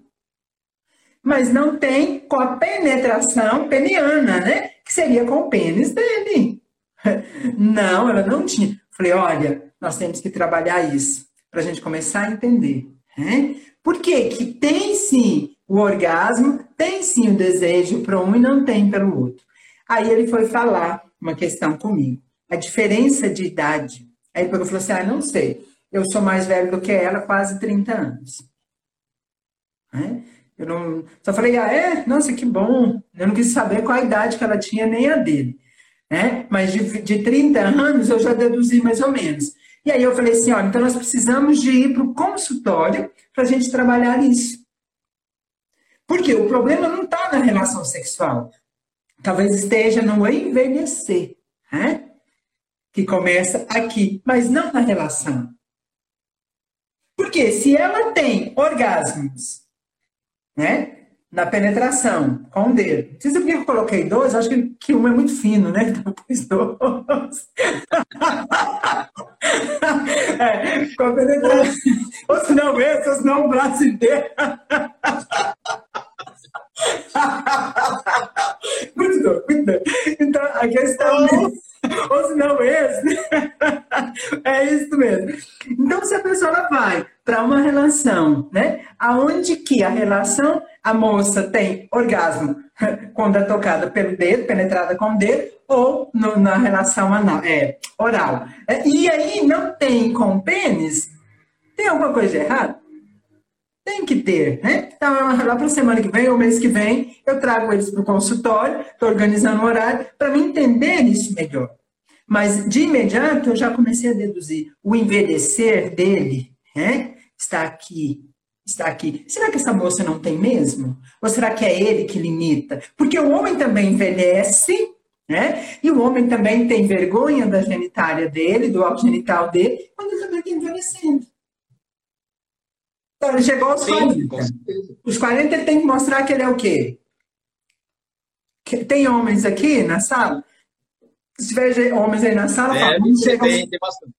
Mas não tem com a penetração peniana, né? Que seria com o pênis dele. Não, ela não tinha. Falei, olha, nós temos que trabalhar isso para a gente começar a entender. Né? Por quê? Que tem sim o orgasmo, tem sim o desejo para um e não tem pelo outro. Aí ele foi falar uma questão comigo. A diferença de idade. Aí ele falou assim: ah, não sei. Eu sou mais velho do que ela, quase 30 anos. Né? Eu não, só falei, ah, é? Nossa, que bom. Eu não quis saber qual a idade que ela tinha, nem a dele. Né? Mas de, de 30 anos eu já deduzi mais ou menos. E aí eu falei assim, olha, então nós precisamos de ir para o consultório para a gente trabalhar isso. Porque o problema não está na relação sexual. Talvez esteja no envelhecer, né? que começa aqui, mas não na relação. Porque se ela tem orgasmos, né? na penetração com o dedo. Não sei se eu coloquei dois, acho que, que um é muito fino, né? Então pus dois. é, com a penetração. Ou se não esse, ou se não o braço inteiro. muito doido, muito. Então, a questão. Ou se não esse. é isso mesmo. Então, se a pessoa vai para uma relação, né? Aonde que a relação a moça tem orgasmo quando é tocada pelo dedo, penetrada com o dedo, ou no, na relação anal, é, oral. É, e aí não tem com pênis, tem alguma coisa de errado? Tem que ter, né? Então, lá para a semana que vem ou mês que vem, eu trago eles para o consultório, estou organizando um horário, para me entender isso melhor. Mas, de imediato, eu já comecei a deduzir. O envelhecer dele né, está aqui está aqui. Será que essa moça não tem mesmo? Ou será que é ele que limita? Porque o homem também envelhece, né? E o homem também tem vergonha da genitália dele, do alto genital dele, quando ele também está envelhecendo. Então, ele chegou aos Sim, 40. Os 40 ele tem que mostrar que ele é o quê? Tem homens aqui na sala? Se tiver homens aí na sala, é, fala, tem, aos... tem bastante.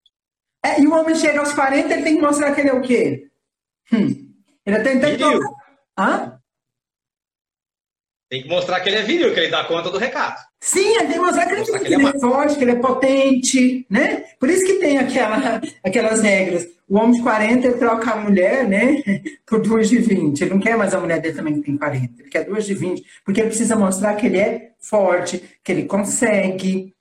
É, e o homem chega aos 40, ele tem que mostrar que ele é o quê? Hum. Ele até então. Hã? Tem que mostrar que ele é viril, que ele dá conta do recado. Sim, tem que mostrar que, ele, mostrar que ele, é, forte, que ele é potente, né? Por isso que tem aquela, aquelas regras. O homem de 40 ele troca a mulher, né? Por duas de 20. Ele não quer mais a mulher dele também que tem 40. Ele quer duas de 20. Porque ele precisa mostrar que ele é forte, que ele consegue.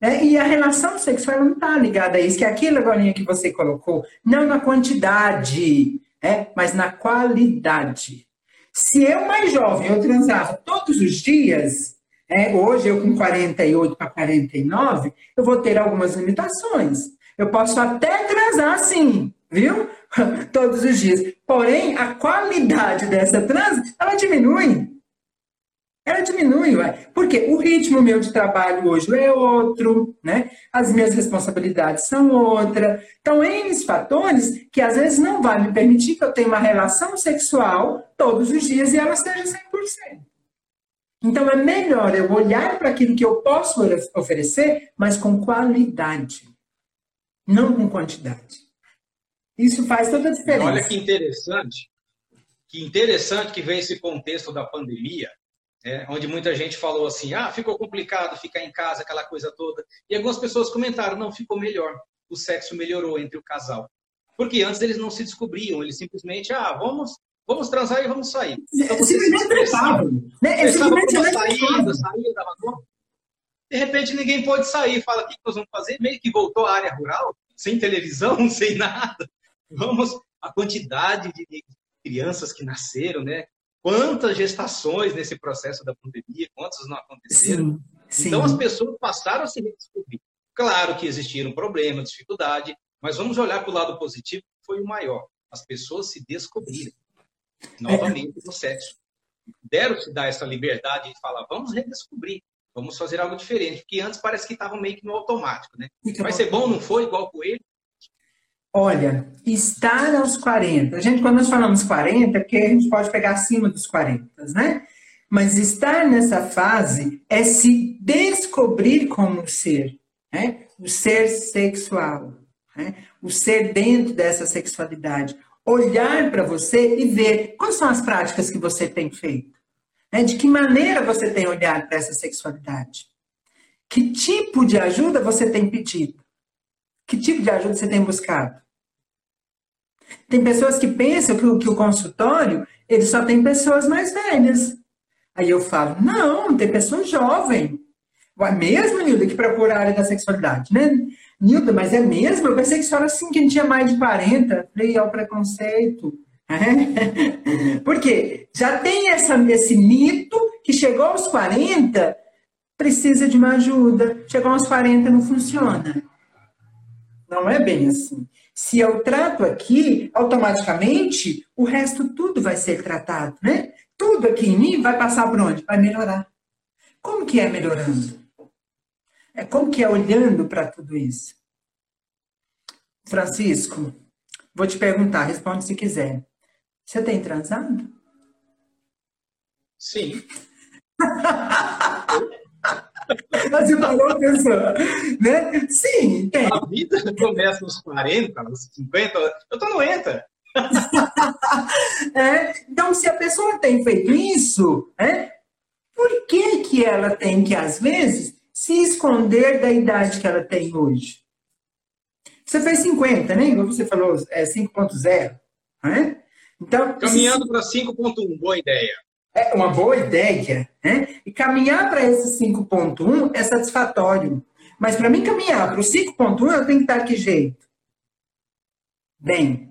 Né? E a relação sexual não está ligada a isso, que é aquilo agora que você colocou, não na quantidade é, mas na qualidade. Se eu mais jovem eu transava todos os dias, é, hoje eu com 48 para 49, eu vou ter algumas limitações. Eu posso até transar sim, viu? todos os dias. Porém, a qualidade dessa trans, ela diminui ela diminui, ué. porque o ritmo meu de trabalho hoje é outro, né? As minhas responsabilidades são outra. Então, N fatores que às vezes não vai me permitir que eu tenha uma relação sexual todos os dias e ela seja 100%. Então, é melhor eu olhar para aquilo que eu posso oferecer, mas com qualidade, não com quantidade. Isso faz toda a diferença. Olha que interessante, que interessante que vem esse contexto da pandemia, é, onde muita gente falou assim: ah, ficou complicado ficar em casa, aquela coisa toda. E algumas pessoas comentaram: não, ficou melhor. O sexo melhorou entre o casal. Porque antes eles não se descobriam, eles simplesmente, ah, vamos, vamos transar e vamos sair. Então se expressava, né? expressava saída, saída, dava De repente ninguém pôde sair, fala: o que nós vamos fazer? Meio que voltou à área rural, sem televisão, sem nada. Vamos, a quantidade de crianças que nasceram, né? Quantas gestações nesse processo da pandemia, quantas não aconteceram? Sim, sim. Então as pessoas passaram a se redescobrir. Claro que existiram problemas, dificuldade, mas vamos olhar para o lado positivo, que foi o maior. As pessoas se descobriram novamente no sexo. Deram-se dar essa liberdade de falar, vamos redescobrir, vamos fazer algo diferente, porque antes parece que estava meio que no automático, né? Vai ser bom, não foi igual com ele? Olha, estar aos 40. A gente, quando nós falamos 40, porque a gente pode pegar acima dos 40, né? Mas estar nessa fase é se descobrir como ser, né? o ser sexual, né? o ser dentro dessa sexualidade. Olhar para você e ver quais são as práticas que você tem feito. Né? De que maneira você tem olhado para essa sexualidade? Que tipo de ajuda você tem pedido? Que tipo de ajuda você tem buscado? Tem pessoas que pensam que o, que o consultório ele só tem pessoas mais velhas. Aí eu falo, não, tem pessoas jovens. Mesmo, Nilda, que procura a área da sexualidade, né? Nilda, mas é mesmo? Eu pensei que só era assim, quem tinha mais de 40. Falei, é o preconceito. Porque já tem essa, esse mito que chegou aos 40, precisa de uma ajuda. Chegou aos 40, não funciona. Não é bem assim. Se eu trato aqui, automaticamente o resto tudo vai ser tratado, né? Tudo aqui em mim vai passar por onde? Vai melhorar. Como que é melhorando? É como que é olhando para tudo isso? Francisco, vou te perguntar, responde se quiser. Você tem transado? Sim. Você falou, pessoa, né? Sim, tem. A vida começa nos 40, nos 50, eu tô no ENTA. é, então, se a pessoa tem feito isso, é, por que, que ela tem que, às vezes, se esconder da idade que ela tem hoje? Você fez 50, né? Igual você falou, é 5.0. Né? Então, Caminhando para 5.1, boa ideia. É uma boa ideia, né? E caminhar para esse 5.1 é satisfatório. Mas para mim caminhar para o 5.1, eu tenho que estar que jeito? Bem.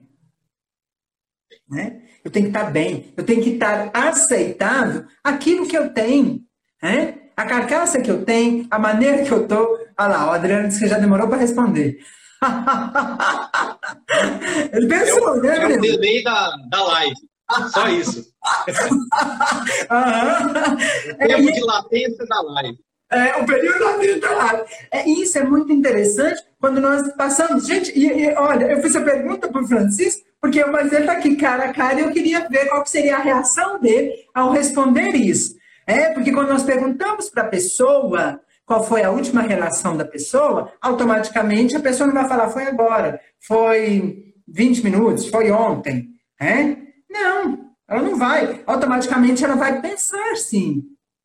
Né? Eu tenho que estar bem. Eu tenho que estar aceitável aquilo que eu tenho. Né? A carcaça que eu tenho, a maneira que eu estou. Olha lá, o Adriano disse que já demorou para responder. Ele pensou, eu, né, Adriano? É o delay da, da live. Só isso. o tempo de latência da live. É, o período vida da live. É, isso é muito interessante quando nós passamos. Gente, e, e olha, eu fiz a pergunta para o Francisco, porque mas ele está aqui cara a cara e eu queria ver qual seria a reação dele ao responder isso. É, porque quando nós perguntamos para a pessoa qual foi a última relação da pessoa, automaticamente a pessoa não vai falar foi agora, foi 20 minutos, foi ontem. É? Não, ela não vai. Automaticamente ela vai pensar sim.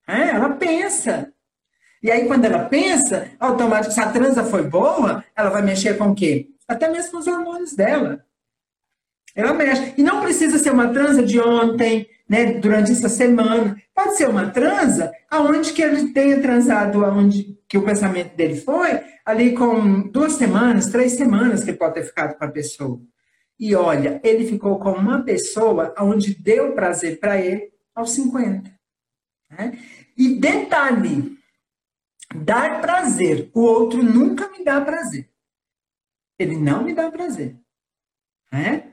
É, ela pensa. E aí, quando ela pensa, automaticamente, se a transa foi boa, ela vai mexer com o quê? Até mesmo com os hormônios dela. Ela mexe. E não precisa ser uma transa de ontem, né, durante essa semana. Pode ser uma transa aonde que ele tenha transado, aonde que o pensamento dele foi, ali com duas semanas, três semanas que ele pode ter ficado com a pessoa. E olha, ele ficou com uma pessoa onde deu prazer para ele aos 50. Né? E detalhe, dar prazer, o outro nunca me dá prazer. Ele não me dá prazer. Né?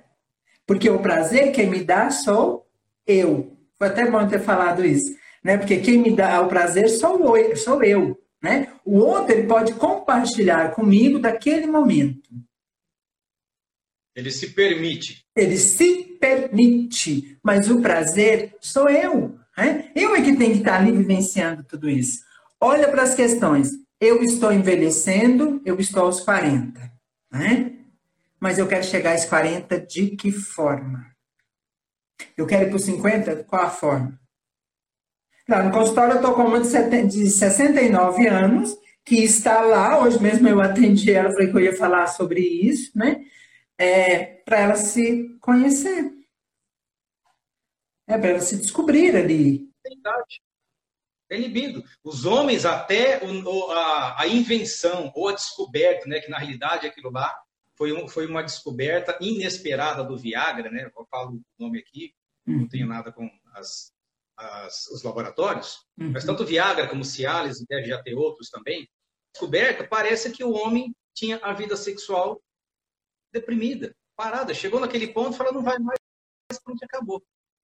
Porque o prazer quem me dá sou eu. Foi até bom ter falado isso. Né? Porque quem me dá o prazer sou eu. Sou eu né? O outro ele pode compartilhar comigo daquele momento. Ele se permite. Ele se permite, mas o prazer sou eu. Né? Eu é que tenho que estar ali vivenciando tudo isso. Olha para as questões. Eu estou envelhecendo, eu estou aos 40. Né? Mas eu quero chegar aos 40 de que forma? Eu quero ir para os 50? Qual a forma? Claro, no consultório eu estou com uma de 69 anos, que está lá, hoje mesmo eu atendi ela, falei que eu ia falar sobre isso, né? É, para ela se conhecer. É para ela se descobrir ali. Verdade. É libido. Os homens, até o, a, a, invenção ou a descoberta, né, que na realidade aquilo lá, foi, um, foi uma descoberta inesperada do Viagra, né? Eu falo o nome aqui, não tenho nada com as, as, os laboratórios, uhum. mas tanto Viagra como Cialis, deve já ter outros também, descoberta, parece que o homem tinha a vida sexual deprimida, parada. Chegou naquele ponto e falou, não vai mais, pronto, acabou.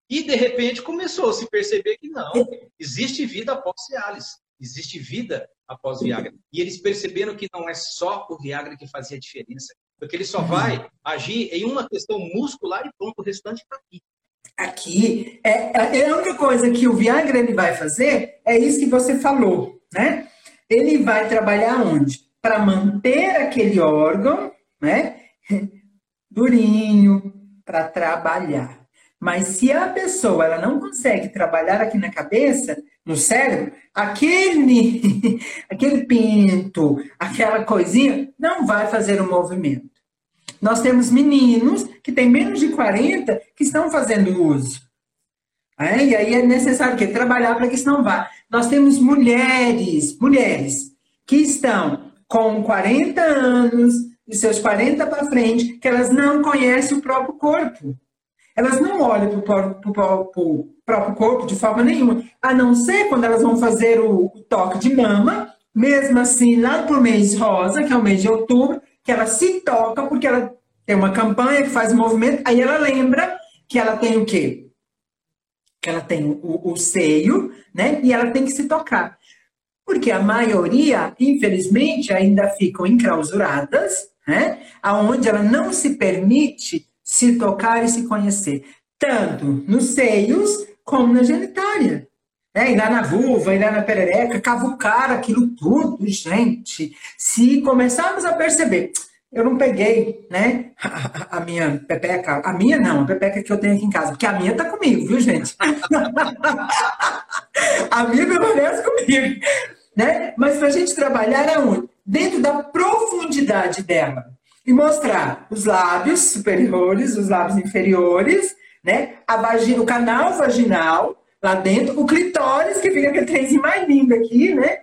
E, de repente, começou a se perceber que não, existe vida após Cialis, existe vida após Viagra. E eles perceberam que não é só o Viagra que fazia diferença, porque ele só vai agir em uma questão muscular e pronto, o restante está aqui. Aqui, é, é, a única coisa que o Viagra ele vai fazer é isso que você falou, né? Ele vai trabalhar onde? Para manter aquele órgão, né? Durinho, para trabalhar. Mas se a pessoa ela não consegue trabalhar aqui na cabeça, no cérebro, aquele, aquele pinto, aquela coisinha, não vai fazer o movimento. Nós temos meninos que têm menos de 40 que estão fazendo uso. É, e aí é necessário que trabalhar para que isso não vá. Nós temos mulheres, mulheres que estão com 40 anos, de seus 40 para frente, que elas não conhecem o próprio corpo. Elas não olham para o próprio corpo de forma nenhuma, a não ser quando elas vão fazer o, toque de mama, mesmo assim, lá para o mês rosa, que é o mês de outubro, que ela se toca, porque ela tem uma campanha que faz o movimento, aí ela lembra que ela tem o quê? Que ela tem o, o seio, né? E ela tem que se tocar. Porque a maioria, infelizmente, ainda ficam enclausuradas, né? Aonde ela não se permite se tocar e se conhecer, tanto nos seios como na genitália. É, ir lá na vulva, ir lá na perereca, cavucar aquilo tudo, gente. Se começarmos a perceber, eu não peguei, né, a, minha pepeca, a minha não, a pepeca que eu tenho aqui em casa, porque a minha tá comigo, viu, gente? a minha permanece comigo, né? Mas para a gente trabalhar é onde? Dentro da profundidade dela e mostrar os lábios superiores, os lábios inferiores, né? A vagina, o canal vaginal lá dentro, o clitóris, que fica aquele trenzinho mais lindo aqui, né?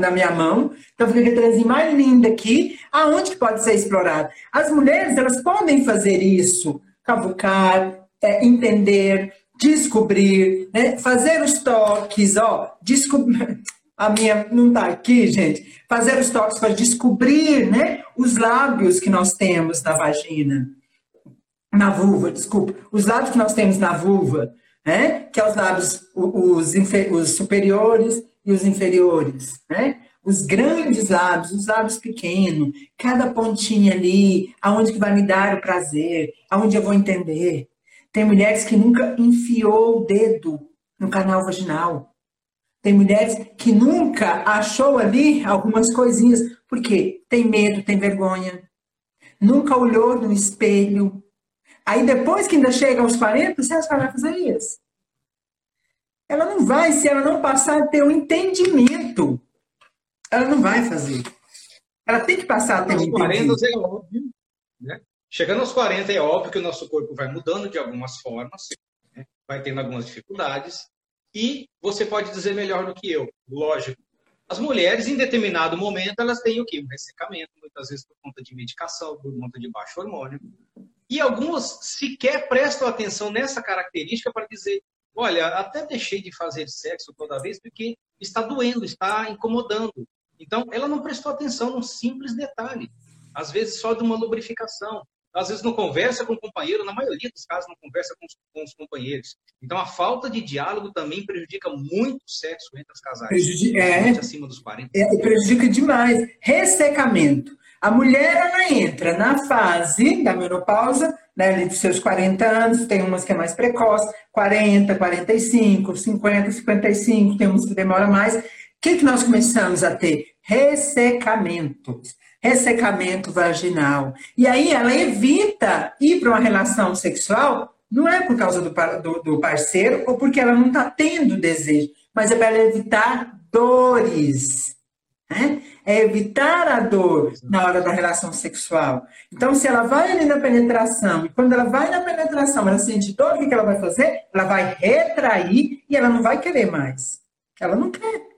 Na minha mão. Então fica aquele trenzinho mais lindo aqui. Aonde que pode ser explorado? As mulheres, elas podem fazer isso. Cavucar, é, entender, descobrir, né? fazer os toques, ó, descobrir a minha não está aqui, gente, fazer os toques para descobrir né, os lábios que nós temos na vagina, na vulva, desculpa, os lábios que nós temos na vulva, né, que é os lábios, os, os superiores e os inferiores, né? Os grandes lábios, os lábios pequenos, cada pontinha ali, aonde que vai me dar o prazer, aonde eu vou entender. Tem mulheres que nunca enfiou o dedo no canal vaginal. Tem mulheres que nunca achou ali algumas coisinhas, porque tem medo, tem vergonha, nunca olhou no espelho. Aí depois que ainda chega aos 40, você acha que ela vai fazer isso? Ela não vai, se ela não passar a ter um entendimento. Ela não vai fazer. Ela tem que passar a ter um entendimento. 40 é óbvio, né? Chegando aos 40 é óbvio que o nosso corpo vai mudando de algumas formas, né? vai tendo algumas dificuldades, e você pode dizer melhor do que eu, lógico. As mulheres, em determinado momento, elas têm o quê? Um ressecamento, muitas vezes por conta de medicação, por conta de baixo hormônio. E algumas sequer prestam atenção nessa característica para dizer: olha, até deixei de fazer sexo toda vez porque está doendo, está incomodando. Então, ela não prestou atenção num simples detalhe, às vezes só de uma lubrificação, às vezes não conversa com o companheiro, na maioria dos casos não conversa com os, com os companheiros. Então a falta de diálogo também prejudica muito o sexo entre os casais. Prejudica, é, acima dos 40. É, prejudica demais. Ressecamento. A mulher ela entra na fase da menopausa, né, ali dos seus 40 anos, tem umas que é mais precoce, 40, 45, 50, 55, tem umas que demora mais. O que, que nós começamos a ter? Ressecamentos ressecamento vaginal. E aí ela evita ir para uma relação sexual, não é por causa do, do, do parceiro ou porque ela não está tendo desejo, mas é para evitar dores. Né? É evitar a dor na hora da relação sexual. Então, se ela vai ali na penetração, e quando ela vai na penetração, ela sente dor, o que ela vai fazer? Ela vai retrair e ela não vai querer mais. Ela não quer.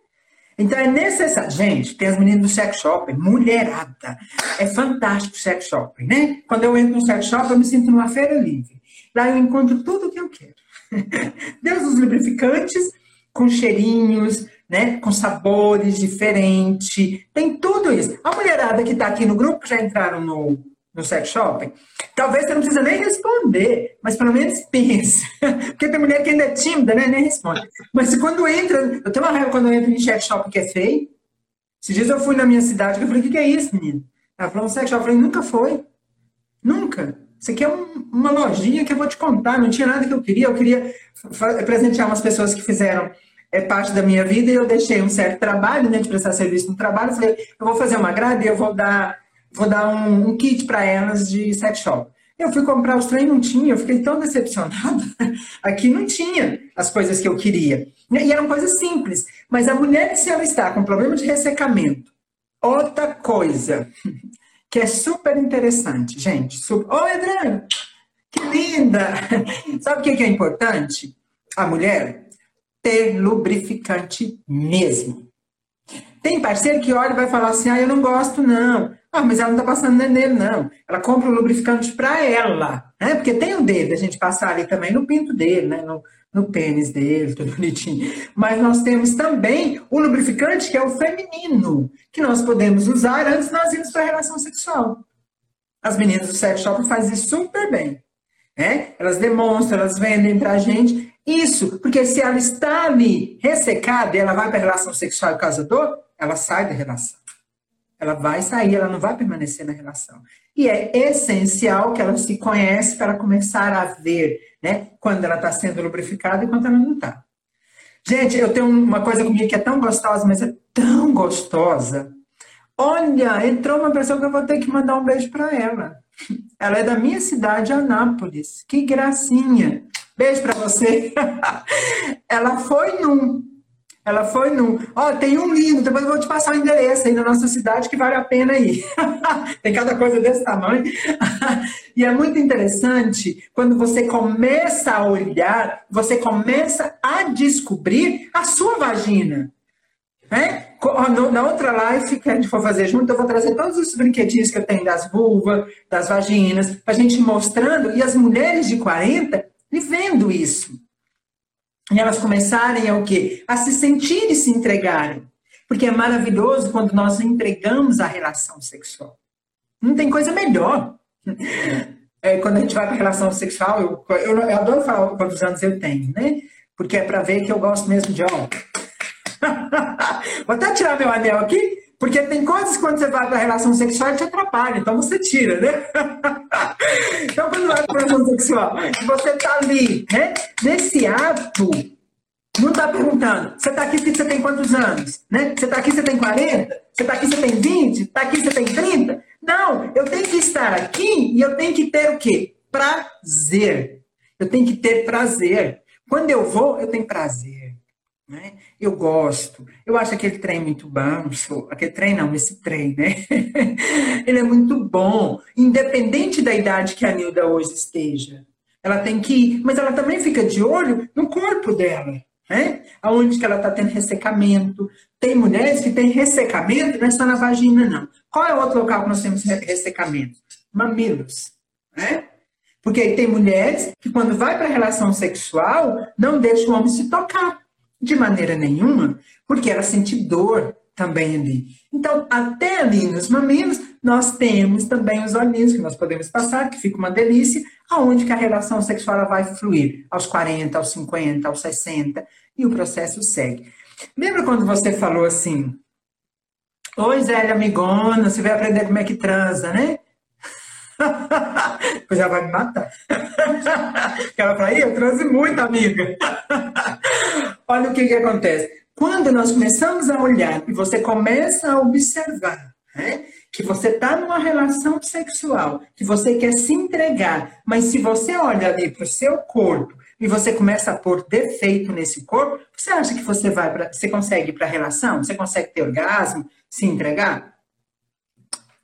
Então é necessário. Gente, tem as meninas do sex shopping, mulherada. É fantástico o sex shopping, né? Quando eu entro no sex shopping, eu me sinto numa feira livre. Lá eu encontro tudo o que eu quero. Deus os lubrificantes, com cheirinhos, né? Com sabores diferentes. Tem tudo isso. A mulherada que está aqui no grupo já entraram no, no sex shopping. Talvez você não precisa nem responder, mas pelo menos pense. Porque tem mulher que ainda é tímida, né? Nem responde. Mas quando entra, eu tenho uma raiva quando eu entro em sex shopping que é feio. Esses dias eu fui na minha cidade, eu falei, o que, é isso, menino? Ela falou, um sex shop. Eu falei, nunca foi. Nunca. Isso aqui é um, uma lojinha que eu vou te contar, não tinha nada que eu queria. Eu queria presentear umas pessoas que fizeram é, parte da minha vida e eu deixei um certo trabalho, né, de prestar serviço no trabalho. falei, eu vou fazer uma grade eu vou dar vou dar um, um kit para elas de sex shop. Eu fui comprar os trem, não tinha, eu fiquei tão decepcionada. Aqui não tinha as coisas que eu queria. E eram coisas simples. Mas a mulher, se ela está com problema de ressecamento, outra coisa que é super interessante, gente. Super... Ô, Adriano, que linda! Sabe o que é importante? A mulher ter lubrificante mesmo. Tem parceiro que olha e vai falar assim: ah, eu não gosto, não. Ah, mas ela não está passando nele, não. Ela compra o lubrificante para ela, né? Porque tem o dedo, a gente passar ali também no pinto dele, né? No, no pênis dele, tudo bonitinho. Mas nós temos também o lubrificante que é o feminino, que nós podemos usar antes de nós irmos para a relação sexual. As meninas do sex shop fazem isso super bem. Né? Elas demonstram, elas vendem para a gente isso, porque se ela está ali ressecada e ela vai para a relação sexual e causa dor, ela sai da relação. Ela vai sair, ela não vai permanecer na relação. E é essencial que ela se conhece para começar a ver, né? Quando ela está sendo lubrificada e quando ela não está. Gente, eu tenho uma coisa comigo que é tão gostosa, mas é tão gostosa. Olha, entrou uma pessoa que eu vou ter que mandar um beijo para ela. Ela é da minha cidade, Anápolis. Que gracinha. Beijo para você. ela foi num ela foi no. Ó, tem um lindo, depois eu vou te passar o endereço aí na nossa cidade que vale a pena ir. tem cada coisa desse tamanho. e é muito interessante quando você começa a olhar, você começa a descobrir a sua vagina. Né? Na outra live que a gente for fazer junto, eu vou trazer todos os brinquedinhos que eu tenho das vulvas, das vaginas, para a gente mostrando, e as mulheres de 40 vivendo isso. E elas começarem a o quê? A se sentir e se entregarem. Porque é maravilhoso quando nós entregamos a relação sexual. Não tem coisa melhor. É, quando a gente vai para a relação sexual, eu, eu, eu, adoro falar quantos anos eu tenho, né? Porque é para ver que eu gosto mesmo de ó. Vou até tirar meu anel aqui, porque tem coisas que quando você vai para a relação sexual te atrapalha, então você tira, né? então, quando vai para a relação sexual, você está ali, né? Nesse ato, não está perguntando, você está aqui porque você tem quantos anos? Né? Você está aqui, você tem 40? Você está aqui, você tem 20? Está aqui, você tem 30? Não, eu tenho que estar aqui e eu tenho que ter o quê? Prazer. Eu tenho que ter prazer. Quando eu vou, eu tenho prazer. Né? Eu gosto, eu acho aquele trem muito bom, aquele trem não, esse trem, né? Ele é muito bom, independente da idade que a Nilda hoje esteja. Ela tem que ir, mas ela também fica de olho no corpo dela, né? Aonde que ela está tendo ressecamento. Tem mulheres que têm ressecamento, não é só na vagina, não. Qual é o outro local que nós temos ressecamento? Mamilos, né? Porque tem mulheres que quando vai para relação sexual, não deixa o homem se tocar. De maneira nenhuma, porque ela sente dor também ali. Então, até ali nos mamilos, nós temos também os olhinhos que nós podemos passar, que fica uma delícia, aonde que a relação sexual vai fluir aos 40, aos 50, aos 60, e o processo segue. Lembra quando você falou assim, Oi, Zélia amigona, você vai aprender como é que transa, né? ela vai me matar. ela fala, eu transe muito, amiga. Olha o que, que acontece. Quando nós começamos a olhar e você começa a observar né, que você está numa relação sexual, que você quer se entregar, mas se você olha ali para o seu corpo e você começa a pôr defeito nesse corpo, você acha que você vai para, você consegue ir para a relação? Você consegue ter orgasmo, se entregar?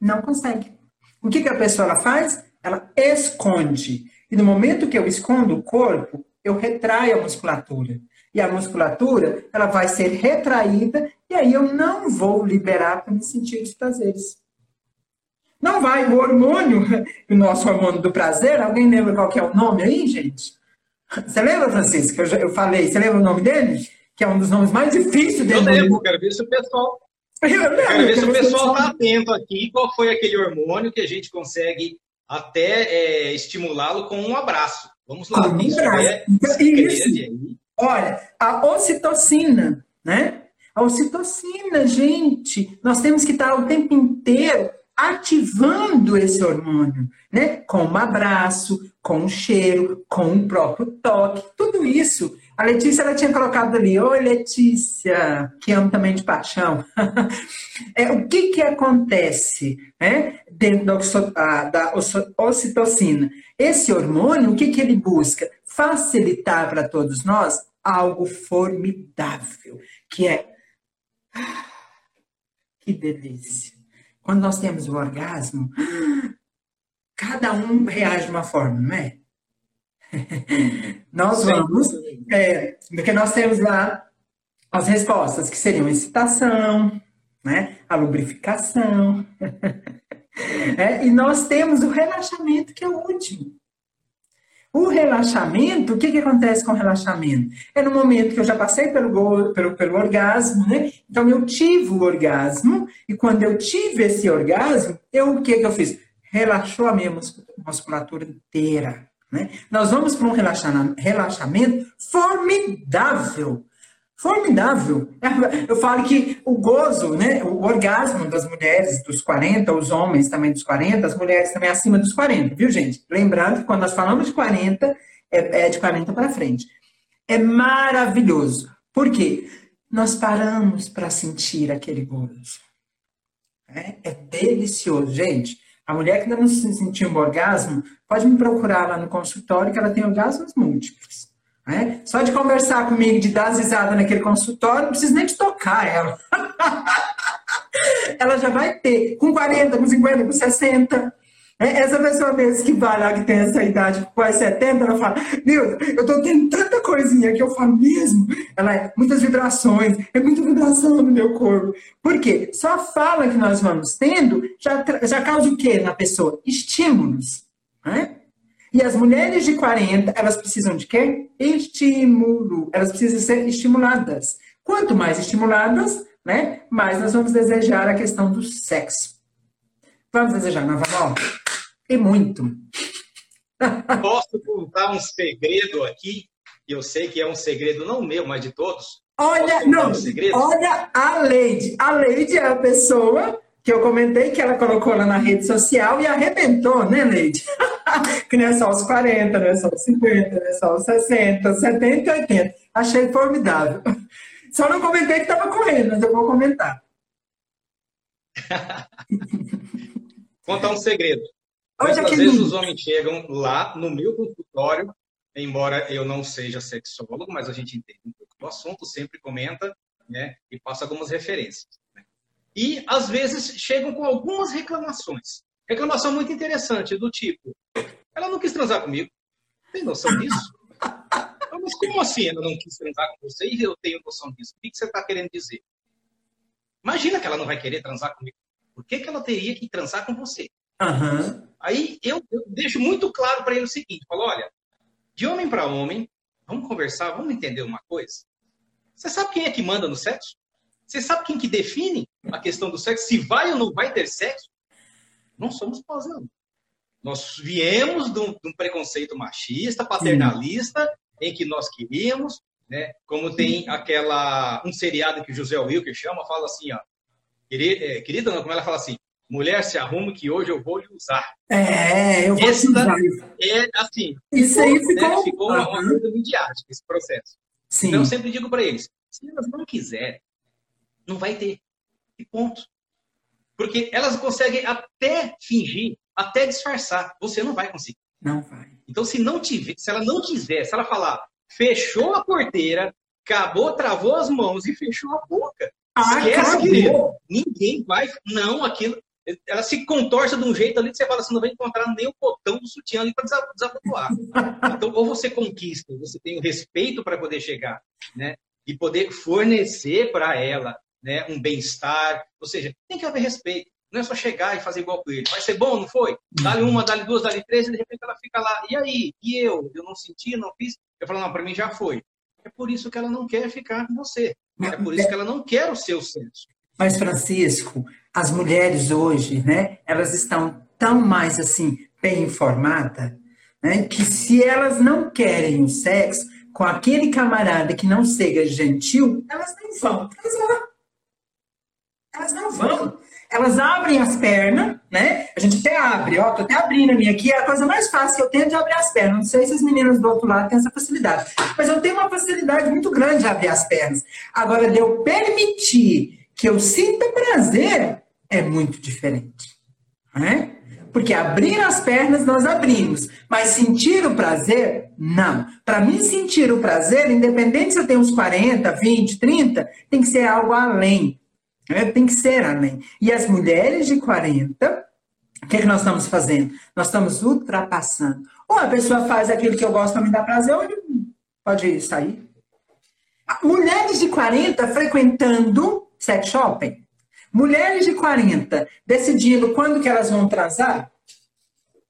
Não consegue. O que, que a pessoa ela faz? Ela esconde. E no momento que eu escondo o corpo, eu retraio a musculatura. E a musculatura, ela vai ser retraída e aí eu não vou liberar para me sentir os prazeres. Não vai, o hormônio, o nosso hormônio do prazer, alguém lembra qual que é o nome aí, gente? Você lembra, Francisco, eu, eu falei, você lembra o nome dele? Que é um dos nomes mais difíceis dele. Eu lembro, quero ver se o pessoal... Lembro, quero ver se o pessoal está atento aqui, qual foi aquele hormônio que a gente consegue até é, estimulá-lo com um abraço. Vamos lá. Um isso é então, isso. Olha, a ocitocina, né? A ocitocina, gente, nós temos que estar o tempo inteiro ativando esse hormônio, né? Com um abraço, com um cheiro, com o um próprio toque, tudo isso. A Letícia ela tinha colocado ali, oi Letícia, que amo também de paixão. é, o que que acontece né, dentro da, da ocitocina? Esse hormônio, o que que ele busca? Facilitar para todos nós algo formidável, que é que delícia quando nós temos o orgasmo, cada um reage de uma forma, não é? nós vamos, é, porque nós temos lá as respostas que seriam excitação, né? a lubrificação, é, e nós temos o relaxamento, que é o último. O relaxamento, o que, que acontece com o relaxamento? É no momento que eu já passei pelo, pelo, pelo orgasmo, né? Então eu tive o orgasmo, e quando eu tive esse orgasmo, eu, o que, que eu fiz? Relaxou a minha musculatura inteira. Né? Nós vamos para um relaxamento formidável formidável. Eu falo que o gozo, né, o orgasmo das mulheres dos 40, os homens também dos 40, as mulheres também acima dos 40, viu, gente? Lembrando que quando nós falamos de 40, é, é de 40 para frente. É maravilhoso. Por quê? Nós paramos para sentir aquele gozo. É, é delicioso, gente. A mulher que ainda não se sentiu um orgasmo, pode me procurar lá no consultório, que ela tem orgasmos múltiplos. Né? Só de conversar comigo, de dar risada naquele consultório, não precisa nem de tocar ela. ela já vai ter, com 40, com 50, com 60. Né? Essa pessoa mesmo que vai lá, que tem essa idade, quase 70, ela fala, meu, eu tô tendo tanta coisinha que eu falo mesmo. Ela é muitas vibrações, é muita vibração no meu corpo. Por quê? Só fala que nós vamos tendo já, já causa o quê na pessoa? Estímulos. Né? E as mulheres de 40, elas precisam de quê? Estímulo. Elas precisam ser estimuladas. Quanto mais estimuladas, né, mais nós vamos desejar a questão do sexo. Vamos desejar novamente? E muito. Posso contar um segredo aqui? Eu sei que é um segredo não meu, mas de todos. Olha, não, um olha a Leide. A Leide é a pessoa que eu comentei que ela colocou lá na rede social e arrebentou, né, Leide? que não é só os 40, não é só os 50, não é só os 60, 70 e 80. Achei formidável. Só não comentei que estava correndo, mas eu vou comentar. Contar um segredo. Muitas vezes os homens chegam lá no meu consultório, embora eu não seja sexólogo, mas a gente entende um pouco do assunto, sempre comenta né, e passa algumas referências. Né? E, às vezes, chegam com algumas reclamações. Reclamação muito interessante, do tipo: ela não quis transar comigo. Tem noção disso? Mas como assim ela não quis transar com você e eu tenho noção disso? O que você está querendo dizer? Imagina que ela não vai querer transar comigo. Por que, que ela teria que transar com você? Uhum. Aí eu, eu, deixo muito claro para ele o seguinte: falo, olha, de homem para homem, vamos conversar, vamos entender uma coisa. Você sabe quem é que manda no sexo? Você sabe quem que define a questão do sexo? Se vai ou não vai ter sexo? Não somos não. Nós viemos de um, de um preconceito machista, paternalista, Sim. em que nós queríamos, né? Como tem aquela um seriado que o José Wilker chama, fala assim, ó, querida, é, querida não, como ela fala assim, mulher se arruma que hoje eu vou lhe usar. É, eu vou Essa é assim. Isso aí ficou, né? ficou uma, uma coisa midiática esse processo. Sim. Então eu sempre digo para eles, se elas não quiserem, não vai ter. E ponto. Porque elas conseguem até fingir, até disfarçar. Você não vai conseguir. Não vai. Então, se não tiver, se ela não quiser, se ela falar, fechou a porteira, acabou, travou as mãos e fechou a boca. Ah, Esquece, querido. Ninguém vai. Não, aquilo. ela se contorce de um jeito ali que você fala assim, não vai encontrar nem o botão do sutiã ali para desabotoar. Então, ou você conquista, você tem o respeito para poder chegar, né? E poder fornecer para ela né, um bem-estar. Ou seja, tem que haver respeito. Não é só chegar e fazer igual com ele. Vai ser bom, não foi? Dá-lhe uma, dá-lhe duas, dá-lhe três, e de repente ela fica lá. E aí? E eu? Eu não senti, não fiz? Eu falo, não, para mim já foi. É por isso que ela não quer ficar com você. É por isso que ela não quer o seu senso. Mas, Francisco, as mulheres hoje, né, elas estão tão mais assim, bem informadas, né, que se elas não querem o sexo com aquele camarada que não seja gentil, elas não vão. Vão. Elas não vão. Elas abrem as pernas, né? A gente até abre, ó, tô até abrindo a minha aqui, é a coisa mais fácil que eu tenho de abrir as pernas. Não sei se as meninas do outro lado têm essa facilidade, mas eu tenho uma facilidade muito grande de abrir as pernas. Agora, de eu permitir que eu sinta prazer, é muito diferente. Né? Porque abrir as pernas nós abrimos, mas sentir o prazer, não. Para mim sentir o prazer, independente se eu tenho uns 40, 20, 30, tem que ser algo além. Né? Tem que ser além. E as mulheres de 40, o que, é que nós estamos fazendo? Nós estamos ultrapassando. Ou a pessoa faz aquilo que eu gosto para me dar prazer, ou pode sair. Mulheres de 40 frequentando sex shopping. Mulheres de 40 decidindo quando que elas vão transar.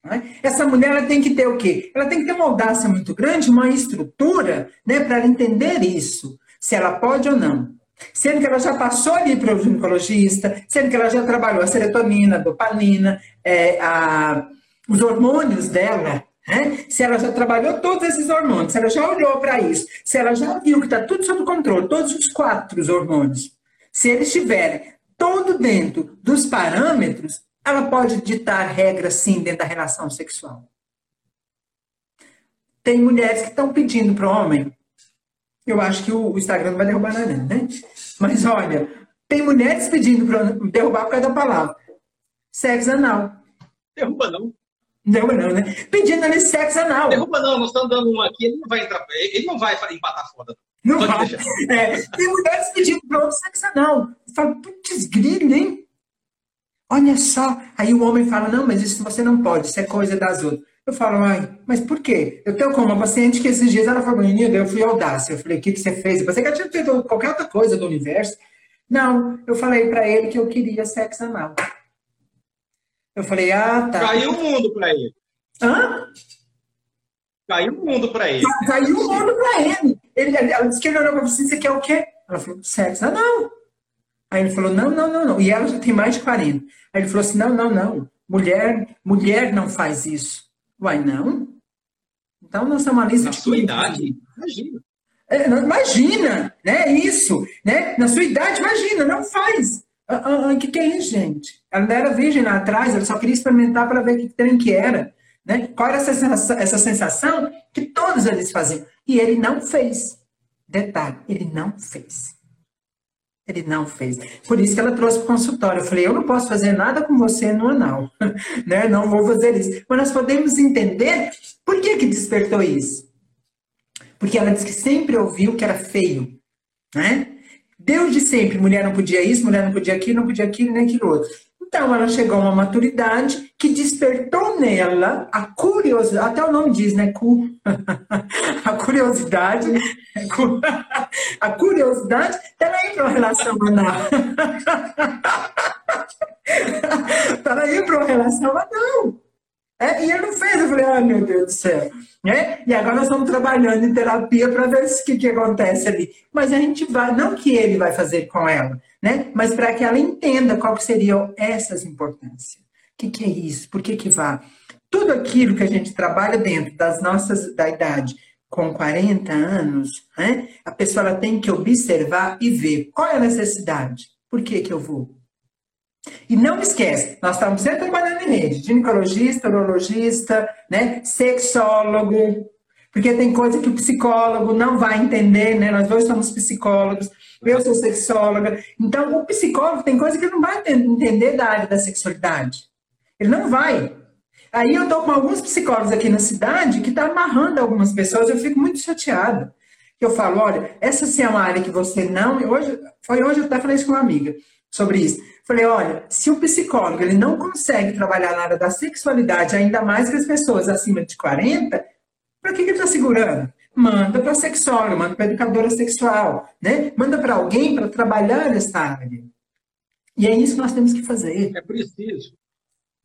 Né? Essa mulher ela tem que ter o quê? Ela tem que ter uma audácia muito grande, uma estrutura, né, para entender isso, se ela pode ou não. Sendo que ela já passou ali para o ginecologista, sendo que ela já trabalhou a serotonina, a dopamina, é, a, os hormônios dela, né? se ela já trabalhou todos esses hormônios, se ela já olhou para isso, se ela já viu que está tudo sob controle, todos os quatro hormônios, se eles estiverem todo dentro dos parâmetros, ela pode ditar regras sim dentro da relação sexual. Tem mulheres que estão pedindo para o homem eu acho que o Instagram não vai derrubar nada, né? Mas olha, tem mulheres pedindo para derrubar por causa da palavra. Sexo anal. Derruba não. Derruba não, né? Pedindo ali sexo anal. Derruba não, nós estamos dando um aqui, ele não vai entrar, ele não vai empatar foda. Não Pode vai. É, tem mulheres pedindo para outro sexo anal. Eu falo, putz, grilo, hein? Olha só. Aí o homem fala, não, mas isso você não pode, isso é coisa das outras. Eu falo, ai, mas por quê? Eu tenho como uma paciente que esses dias ela falou, menina, eu fui audácia. Eu falei, o que, que você fez? Eu pensei que ela tinha feito qualquer outra coisa do universo. Não, eu falei para ele que eu queria sexo anal. Eu falei, ah, tá. Caiu o mundo para ele. Hã? Caiu o mundo para ele. Caiu o mundo para ele. ele. Ela disse que ele olhou para você, você quer o quê? Ela falou, sexo anal. Aí ele falou, não, não, não, não. E ela já tem mais de 40. Aí ele falou assim, não, não, não. Mulher, mulher não faz isso. Uai, não? Então, nós somos uma lista Na de... sua idade, imagina. É, imagina, né? Isso, né? Na sua idade, imagina, não faz. O ah, ah, ah, que, que é isso, gente? Ela não era virgem lá atrás, ela só queria experimentar para ver que trem que era. Né? Qual era essa sensação, essa sensação que todos eles faziam? E ele não fez. Detalhe, ele não fez. Ele não fez. Por isso que ela trouxe para o consultório. Eu falei, eu não posso fazer nada com você no anal. né? Não vou fazer isso. Mas nós podemos entender por que, que despertou isso. Porque ela disse que sempre ouviu que era feio. Né? Deus de sempre, mulher não podia isso, mulher não podia aquilo, não podia aquilo, nem aquilo outro. Então ela chegou a uma maturidade que despertou nela a curiosidade, até o nome diz, né? Cu, a curiosidade, a curiosidade dela ir para uma relação anal. para ir para uma relação anal. É, e ele não fez, eu falei, ai meu Deus do céu. É? E agora nós estamos trabalhando em terapia para ver o que, que acontece ali. Mas a gente vai, não que ele vai fazer com ela, né? Mas para que ela entenda qual que seriam essas importâncias. O que, que é isso? Por que que vá? Tudo aquilo que a gente trabalha dentro das nossas, da idade, com 40 anos, né? a pessoa tem que observar e ver qual é a necessidade. Por que que eu vou? E não esquece, nós estamos sempre trabalhando em rede, ginecologista, urologista, né, sexólogo, porque tem coisa que o psicólogo não vai entender, né? Nós dois somos psicólogos, eu sou sexóloga. Então, o psicólogo tem coisa que ele não vai entender da área da sexualidade. Ele não vai. Aí eu estou com alguns psicólogos aqui na cidade que estão tá amarrando algumas pessoas, eu fico muito chateada. Eu falo, olha, essa sim é uma área que você não. Hoje, foi hoje eu até falei isso com uma amiga. sobre isso. Falei, olha, se o psicólogo ele não consegue trabalhar na área da sexualidade, ainda mais que as pessoas acima de 40, para que, que ele está segurando? Manda para sexóloga, manda para educadora sexual, né? Manda para alguém para trabalhar essa área. E é isso que nós temos que fazer. É preciso.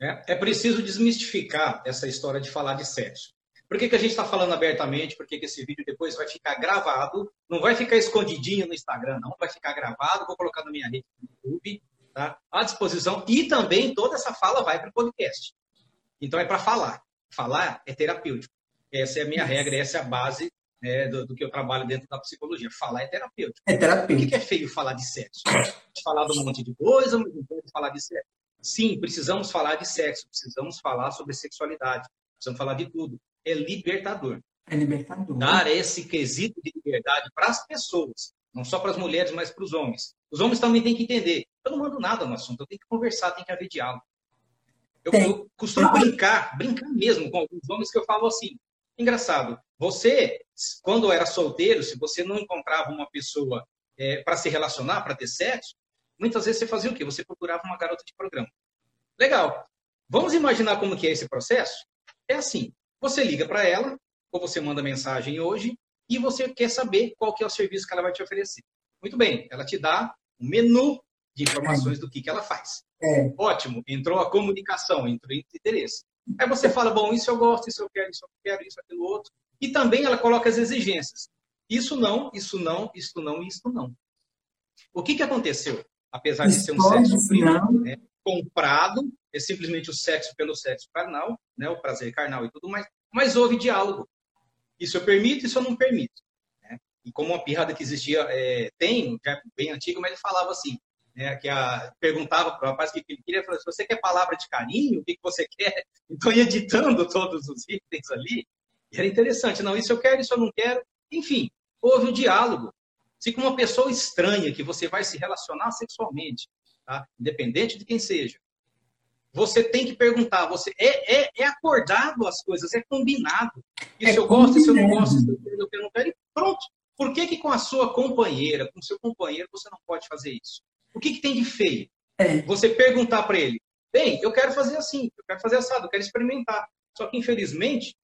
É, é preciso desmistificar essa história de falar de sexo. Por que, que a gente está falando abertamente? Por que, que esse vídeo depois vai ficar gravado? Não vai ficar escondidinho no Instagram, não. Vai ficar gravado. Vou colocar na minha rede no YouTube, tá? À disposição. E também toda essa fala vai para o podcast. Então é para falar. Falar é terapêutico. Essa é a minha regra, essa é a base né, do, do, que eu trabalho dentro da psicologia. Falar é terapêutico. É terapêutico. Por que, é feio falar de sexo? Falar de um monte de coisa, mas não pode falar de sexo. Sim, precisamos falar de sexo, precisamos falar sobre sexualidade, precisamos falar de tudo é libertador. É libertador. Dar esse quesito de liberdade para as pessoas, não só para as mulheres, mas para os homens. Os homens também têm que entender. Eu não mando nada no assunto, eu tenho que conversar, tem que haver diálogo. Eu, eu costumo brincar, brincar mesmo com alguns homens que eu falo assim. Engraçado, você, quando era solteiro, se você não encontrava uma pessoa é, para se relacionar, para ter sexo, muitas vezes você fazia o quê? Você procurava uma garota de programa. Legal. Vamos imaginar como que é esse processo? É assim, você liga para ela, ou você manda mensagem hoje, e você quer saber qual que é o serviço que ela vai te oferecer. Muito bem, ela te dá um menu de informações do que, que ela faz. É. Ótimo, entrou a comunicação, entrou o interesse. Aí você fala, bom, isso eu gosto, isso eu quero, isso eu quero, isso, aquilo outro. E também ela coloca as exigências. Isso não, isso não, isso não, isso não. O que, que aconteceu? Apesar de ser um sexo primo, né, comprado, é simplesmente o sexo pelo sexo carnal, né, o prazer carnal e tudo mais, mas houve diálogo. Isso eu permito, isso eu não permito. Né? E como uma pirrada que existia, é, tem, já é bem antigo, mas ele falava assim, né, que a, perguntava para o rapaz o que ele queria, falou, se você quer palavra de carinho, o que, que você quer? Então ia editando todos os itens ali, e era interessante, não, isso eu quero, isso eu não quero, enfim, houve o um diálogo. Se com uma pessoa estranha que você vai se relacionar sexualmente, tá? independente de quem seja. Você tem que perguntar, você é, é, é acordado as coisas, é combinado. Isso é eu gosto, isso eu não gosto, isso eu quero, eu não quero, e pronto. Por que, que com a sua companheira, com o seu companheiro, você não pode fazer isso? O que, que tem de feio? É. Você perguntar para ele, bem, eu quero fazer assim, eu quero fazer assado, eu quero experimentar. Só que, infelizmente,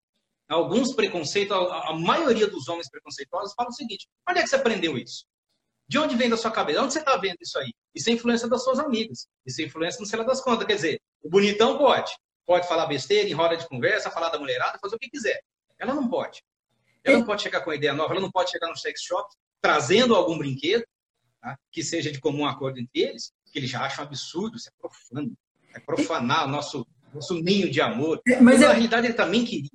alguns preconceitos, a, a maioria dos homens preconceituosos falam o seguinte: onde é que você aprendeu isso? De onde vem da sua cabeça? Onde você está vendo isso aí? Isso é influência das suas amigas. Isso é influência no sei lá das contas. Quer dizer, o bonitão pode. Pode falar besteira em roda de conversa, falar da mulherada, fazer o que quiser. Ela não pode. Ela não pode chegar com uma ideia nova, ela não pode chegar no sex shop trazendo algum brinquedo tá? que seja de comum acordo entre eles, que eles já acham absurdo, isso é profano. É profanar o nosso, nosso ninho de amor. É, mas, na realidade ele também queria.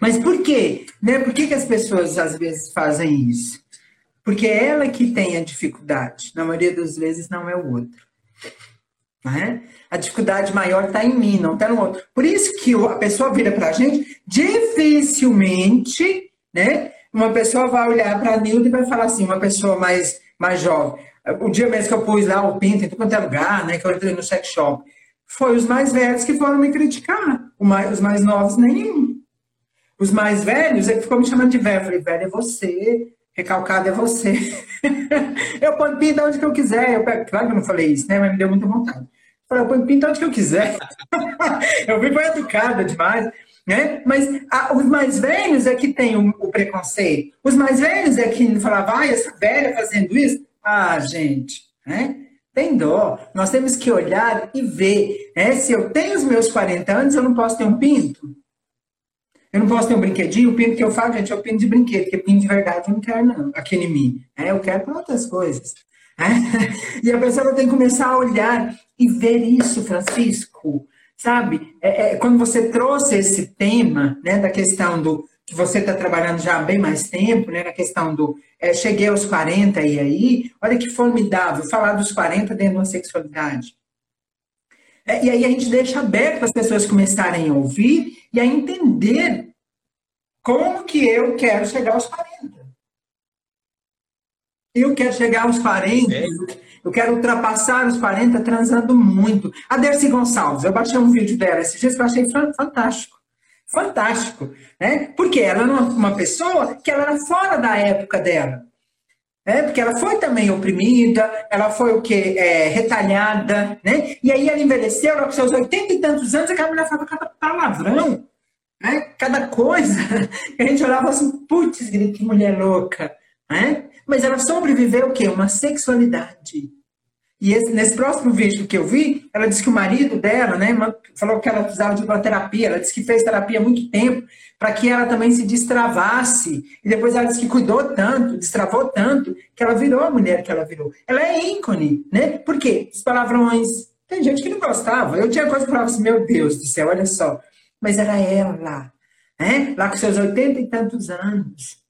Mas por quê? Né? Por que, que as pessoas às vezes fazem isso? Porque é ela que tem a dificuldade. Na maioria das vezes não é o outro. Né? A dificuldade maior está em mim, não está no outro. Por isso que a pessoa vira para a gente, dificilmente, né? Uma pessoa vai olhar para a Nilda e vai falar assim, uma pessoa mais, mais jovem. O dia mesmo que eu pus lá o pinto em todo quanto é lugar, né? Que eu entrei no sex shop. Foi os mais velhos que foram me criticar. os mais novos, nenhum. Os mais velhos que ficou me chamando de velho. Eu falei, velho, é você recalcado é você. eu ponho pinto onde que eu quiser. Eu claro que eu não falei isso, né? Mas me deu muita vontade. Eu falei, eu ponho pinto onde que eu quiser. eu fui educada demais. Né? Mas a, os mais velhos é que tem o, o, preconceito. Os mais velhos é que falavam, ah, essa velha fazendo isso. Ah, gente, né? Tem dó. Nós temos que olhar e ver. Né? Se eu tenho os meus 40 anos, eu não posso ter um pinto? Eu não posso ter um brinquedinho, o pino que eu falo, gente, é o pino de brinquedo, porque pino de verdade eu não quero, não, aqui em mim. É, eu quero para outras coisas. E a pessoa tem que começar a olhar e ver isso, Francisco. Sabe? É, é, quando você trouxe esse tema, né, da questão do que você está trabalhando já há bem mais tempo, né, na questão do é, cheguei aos 40 e aí, olha que formidável falar dos 40 dentro de uma sexualidade. É, e aí a gente deixa aberto para as pessoas começarem a ouvir e a entender como que eu quero chegar aos 40. Eu quero chegar aos 40, é. Eu quero ultrapassar os 40 transando muito. A Dercy Gonçalves, eu baixei um vídeo dela esses dias que eu achei fantástico. Fantástico, né? Porque ela era uma pessoa que ela era fora da época dela. É, porque ela foi também oprimida, ela foi o quê? É, retalhada, né? E aí ela envelheceu, ela com seus oitenta e tantos anos, aquela mulher falava cada palavrão, né? cada coisa. a gente olhava assim, putz, que mulher louca, né? Mas ela sobreviveu o quê? Uma sexualidade. E esse, nesse próximo vídeo que eu vi, ela disse que o marido dela, né, falou que ela precisava de uma terapia. Ela disse que fez terapia há muito tempo para que ela também se destravasse. E depois ela disse que cuidou tanto, destravou tanto, que ela virou a mulher que ela virou. Ela é ícone, né? Por quê? Os palavrões. Tem gente que não gostava. Eu tinha coisa que falava assim, meu Deus do céu, olha só. Mas era ela, né? Lá com seus oitenta e tantos anos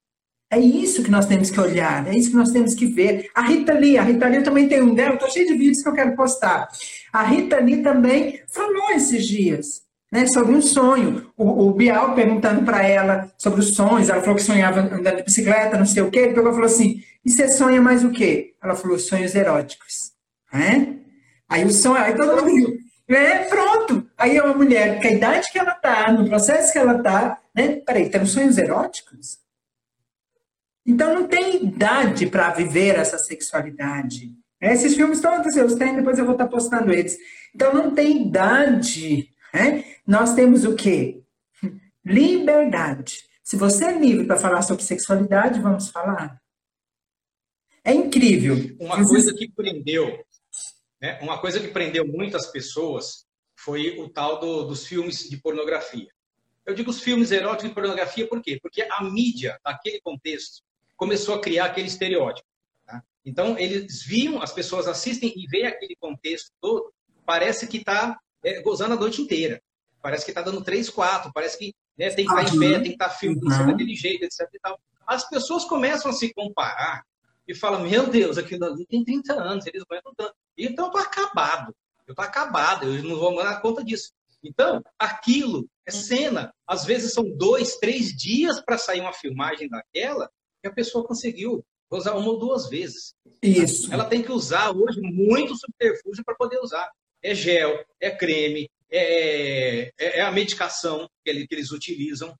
é isso que nós temos que olhar, é isso que nós temos que ver. A Rita Lee, a Rita Lee também tem um dela, estou cheio de vídeos que eu quero postar. A Rita Lee também falou esses dias né, sobre um sonho. O, o Bial perguntando para ela sobre os sonhos, ela falou que sonhava andando de bicicleta, não sei o quê, ele pegou e falou assim, e você sonha mais o quê? Ela falou, sonhos eróticos. É? Aí o sonho, aí todo mundo viu. É, pronto. Aí é uma mulher, que a idade que ela está, no processo que ela está, né? Peraí, tem sonhos eróticos? Então não tem idade para viver essa sexualidade. Esses filmes todos eu tenho, depois eu vou estar postando eles. Então não tem idade. Né? Nós temos o quê? Liberdade. Se você é livre para falar sobre sexualidade, vamos falar. É incrível. Uma coisa que prendeu, né? uma coisa que prendeu muitas pessoas foi o tal do, dos filmes de pornografia. Eu digo os filmes eróticos de pornografia por quê? Porque a mídia, naquele contexto, começou a criar aquele estereótipo. Tá? Então, eles viam, as pessoas assistem e veem aquele contexto todo, parece que está é, gozando a noite inteira. Parece que está dando três, quatro, parece que né, tem que estar tá em pé, tem que estar tá filmando uhum. daquele jeito, etc. As pessoas começam a se comparar e falam, meu Deus, aquilo ali tem 30 anos, eles aguentam tanto. Então, eu estou acabado. Eu estou acabado, eu não vou dar conta disso. Então, aquilo é cena. Às vezes são dois, três dias para sair uma filmagem daquela, que a pessoa conseguiu usar uma ou duas vezes. Isso. Ela tem que usar hoje muito subterfúgio para poder usar. É gel, é creme, é, é, é a medicação que, ele, que, eles utilizam.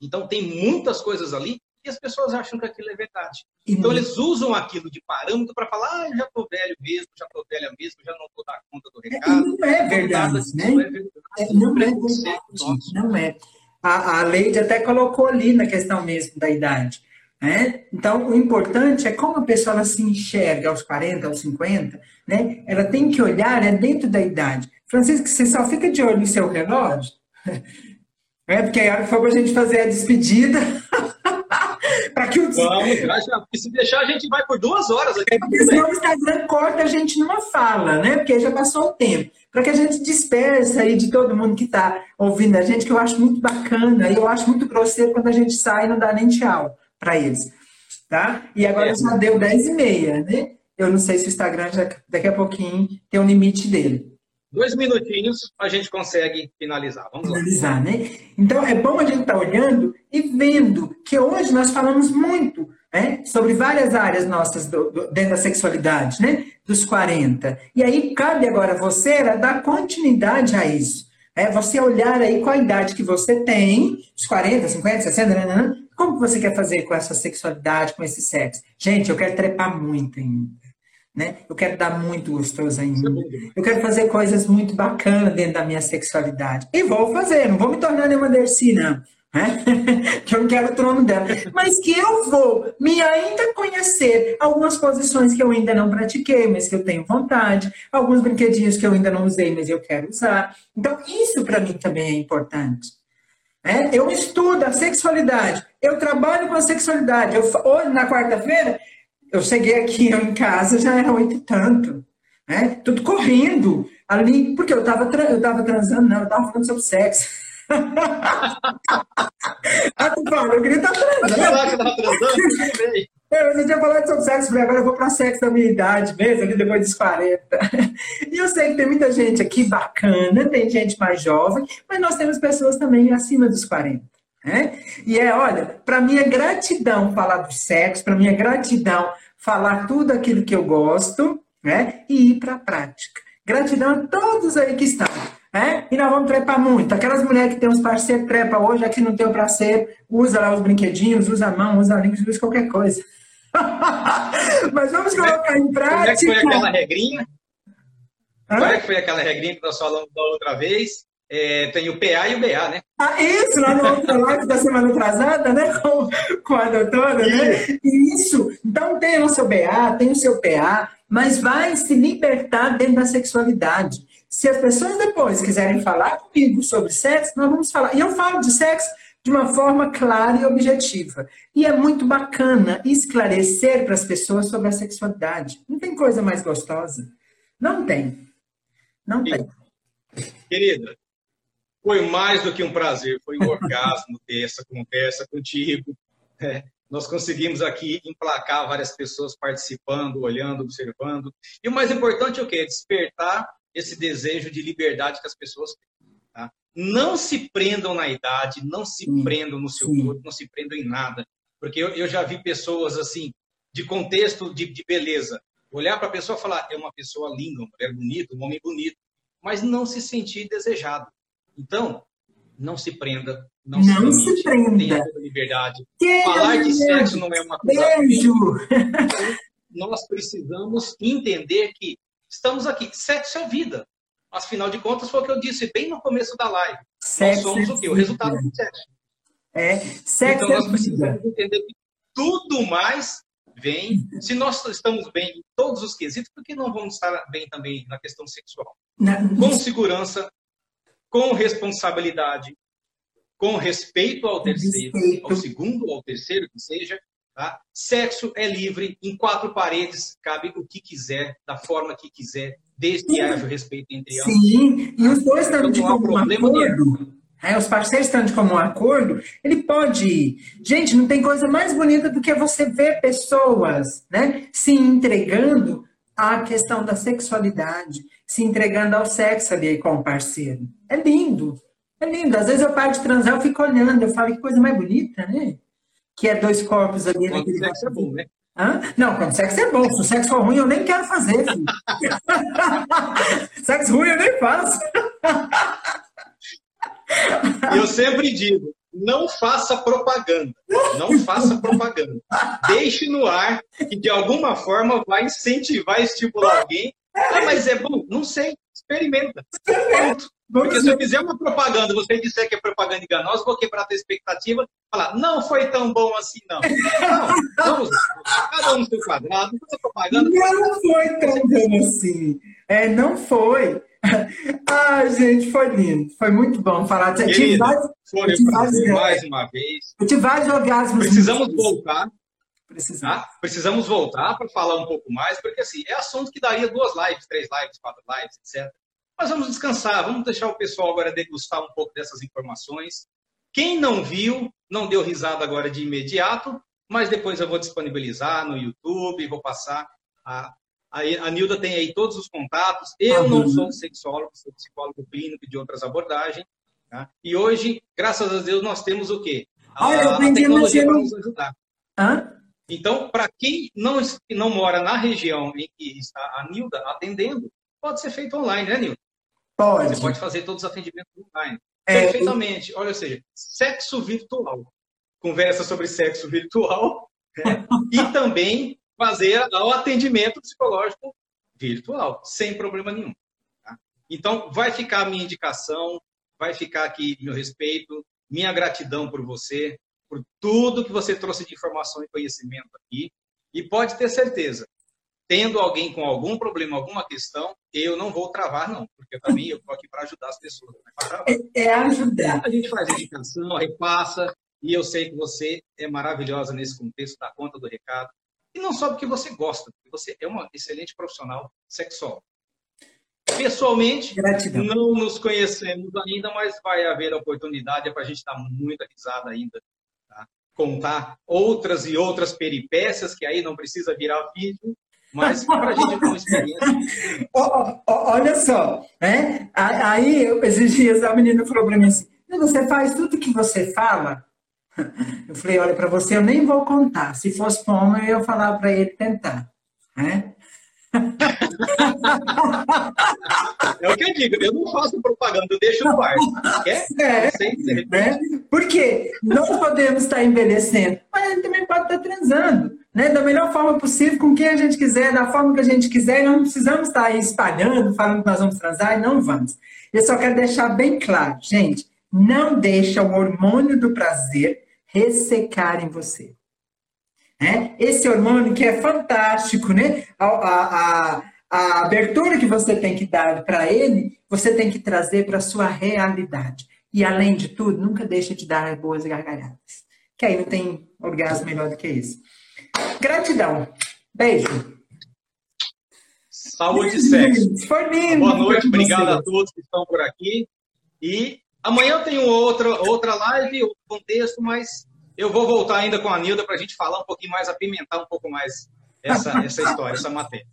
Então, tem muitas coisas ali e as pessoas acham que aquilo é verdade. Então, eles usam aquilo de parâmetro para falar: ah, eu já estou velho mesmo, já estou velha mesmo, já não vou dar conta do recado. Não é verdade, né? Não é verdade. Não é, verdade. Não é. A, a Leide até colocou ali na questão mesmo da idade. Né? Então, o importante é como a pessoa ela se enxerga aos 40, aos 50, né? ela tem que olhar é dentro da idade. Francisco, você só fica de olho no seu relógio? É, porque aí a hora que for para a gente fazer a despedida. para que o. Vamos, se deixar, a gente vai por duas horas aqui. É porque senão o Instagram corta a gente numa fala, né? Porque já passou o tempo. Para que a gente dispersa aí de todo mundo que está ouvindo a gente, que eu acho muito bacana, e eu acho muito grosseiro quando a gente sai e não dá nem tchau para eles. Tá? E agora é. já deu 10 e meia, né? Eu não sei se o Instagram já, daqui a pouquinho tem um limite dele. Dois minutinhos a gente consegue finalizar. Vamos finalizar, lá. né? Então é bom a gente estar tá olhando e vendo que hoje nós falamos muito né, sobre várias áreas nossas do, do, dentro da sexualidade, né? Dos 40. E aí cabe agora você dar continuidade a isso. É você olhar aí qual a idade que você tem, os 40, 50, 60, né, como você quer fazer com essa sexualidade, com esse sexo? Gente, eu quero trepar muito ainda. Né? Eu quero dar muito gostoso ainda. Eu quero fazer coisas muito bacanas dentro da minha sexualidade. E vou fazer, não vou me tornar nenhuma Dercy, não. Né? que eu não quero o trono dela. Mas que eu vou me ainda conhecer algumas posições que eu ainda não pratiquei, mas que eu tenho vontade, alguns brinquedinhos que eu ainda não usei, mas eu quero usar. Então, isso para mim também é importante. Né? Eu estudo a sexualidade, eu trabalho com a sexualidade. Eu, hoje, na quarta-feira, eu cheguei aqui em casa, já era oito e tanto. Né? Tudo correndo ali, porque eu estava eu tava transando, não, eu estava falando sobre sexo. ah, tu fala, eu queria estar transando. Falar que estava transando, eu já tinha falado sobre sexo, falei, agora eu vou para sexo da minha idade mesmo, ali depois dos 40. E eu sei que tem muita gente aqui bacana, tem gente mais jovem, mas nós temos pessoas também acima dos 40. Né? E é, olha, para mim é gratidão falar do sexo, para mim é gratidão falar tudo aquilo que eu gosto né? e ir para a prática. Gratidão a todos aí que estão. Né? E nós vamos trepar muito. Aquelas mulheres que tem uns parceiros, trepa hoje, aqui não tem o parceiro, usa lá os brinquedinhos, usa a mão, usa a língua, usa qualquer coisa. Mas vamos colocar em prática. Como é que foi aquela regrinha? Hã? Como é que foi aquela regrinha que nós falamos da outra vez? É, tem o PA e o BA, né? Ah, isso, lá no outro live da semana atrasada, né? Com, com a doutora, né? Isso. Então tem o seu BA, tem o seu PA, mas vai se libertar dentro da sexualidade. Se as pessoas depois quiserem falar comigo sobre sexo, nós vamos falar. E eu falo de sexo de uma forma clara e objetiva. E é muito bacana esclarecer para as pessoas sobre a sexualidade. Não tem coisa mais gostosa. Não tem. Não tem. Querida, foi mais do que um prazer, foi um orgasmo ter essa conversa contigo. É, nós conseguimos aqui emplacar várias pessoas participando, olhando, observando. E o mais importante é o quê? Despertar esse desejo de liberdade que as pessoas têm. Tá? Não se prendam na idade, não se Sim. prendam no seu Sim. corpo, não se prendam em nada. Porque eu, eu já vi pessoas assim, de contexto de, de beleza, olhar para a pessoa e falar, é uma pessoa linda, uma mulher bonita, um homem bonito, mas não se sentir desejado. Então, não se prenda, não, não se, se prenda. Tenha liberdade. Que Falar de sexo não é uma coisa. Beijo! Nós precisamos entender que estamos aqui. Sexo é vida. Afinal de contas, foi o que eu disse bem no começo da live. Sexo nós somos é o quê? O resultado do sexo. É, sexo então, nós precisamos entender que tudo mais vem. Se nós estamos bem em todos os quesitos, por que não vamos estar bem também na questão sexual? Com segurança, com responsabilidade, com respeito ao terceiro, respeito. ao segundo ou ao terceiro que seja. Tá? Sexo é livre, em quatro paredes cabe o que quiser, da forma que quiser, desde que haja respeito entre ambos. Sim, e os dois estão de comum acordo. É, os parceiros estão de comum acordo, ele pode ir. Gente, não tem coisa mais bonita do que você ver pessoas né, se entregando à questão da sexualidade, se entregando ao sexo ali com o parceiro. É lindo, é lindo. Às vezes eu paro de transar, eu fico olhando, eu falo que coisa mais bonita, né? Que é dois corpos ali. Quando o sexo é bom, né? Hã? Não, quando o sexo é bom. Se o sexo for ruim, eu nem quero fazer. sexo ruim eu nem faço. eu sempre digo, não faça propaganda. Não faça propaganda. Deixe no ar que de alguma forma vai incentivar, estimular alguém. Ah, mas é bom? Não sei. Experimenta. Pronto. Porque se eu fizer uma propaganda, você disser que é propaganda enganosa, vou quebrar a tua expectativa, falar, não foi tão bom assim, não. Não, vamos, cada um no seu quadrado, faça propaganda. Não foi tão bom assim. É, não foi. Ah, gente, foi lindo. Foi muito bom falar. Querida, tive vários, foi tive vários, mais uma vez. Eu tive vários orgasmos. Precisamos voltar. Precisamos. Tá? Precisamos voltar para falar um pouco mais, porque assim, é assunto que daria duas lives, três lives, quatro lives, etc. Mas vamos descansar, vamos deixar o pessoal agora degustar um pouco dessas informações. Quem não viu, não deu risada agora de imediato, mas depois eu vou disponibilizar no YouTube, vou passar. A, a, a Nilda tem aí todos os contatos. Eu não sou sexólogo, sou psicólogo clínico de outras abordagens. Tá? E hoje, graças a Deus, nós temos o quê? A, a tecnologia para nos ajudar. Hã? Então, para quem não, não mora na região em que está a Nilda atendendo, pode ser feito online, né, Nilda? Pode. Você pode fazer todos os atendimentos online. É, Perfeitamente. Olha, ou seja, sexo virtual. Conversa sobre sexo virtual né? e também fazer o atendimento psicológico virtual, sem problema nenhum. Tá? Então, vai ficar a minha indicação, vai ficar aqui meu respeito, minha gratidão por você, por tudo que você trouxe de informação e conhecimento aqui. E pode ter certeza, tendo alguém com algum problema, alguma questão, eu não vou travar, não, porque também eu estou aqui para ajudar as pessoas. É, é ajudar. A gente faz indicação, repassa, e eu sei que você é maravilhosa nesse contexto, dá conta do recado. E não só porque você gosta, porque você é uma excelente profissional sexual. Pessoalmente, Gratidão. não nos conhecemos ainda, mas vai haver oportunidade para a gente dar muita risada ainda contar outras e outras peripécias, que aí não precisa virar vídeo, mas para a gente ter uma experiência. Olha só, né? aí esses dias a menina falou para mim assim: você faz tudo que você fala? Eu falei: olha, para você eu nem vou contar. Se fosse para eu ia falar para ele tentar. Né? É o que eu digo, eu não faço propaganda, eu deixo no ar. Quer? É, né? Porque nós podemos estar envelhecendo, mas ele também pode estar transando. né, da melhor forma possível, com quem a gente quiser, da forma que a gente quiser, não precisamos estar aí espalhando, falando que nós vamos transar, e não vamos. Eu só quero deixar bem claro, gente, não deixa o hormônio do prazer ressecar em você. É? Esse hormônio que é fantástico, né? A, a, a, a abertura que você tem que dar para ele, você tem que trazer para a sua realidade. E além de tudo, nunca deixa de dar boas gargalhadas. Que aí não tem orgasmo melhor do que isso. Gratidão. Beijo. Saúde e sexo. Foi lindo. Boa noite, obrigado a todos que estão por aqui. E amanhã eu tenho outra, outra live, outro contexto, mas eu vou voltar ainda com a Nilda para a gente falar um pouquinho mais, apimentar um pouco mais essa, essa história, essa matéria.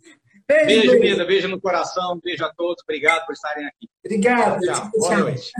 Beijo, beijo, Nilda, beijo no coração, beijo a todos, obrigado por estarem aqui. Obrigado. Tchau, boa noite.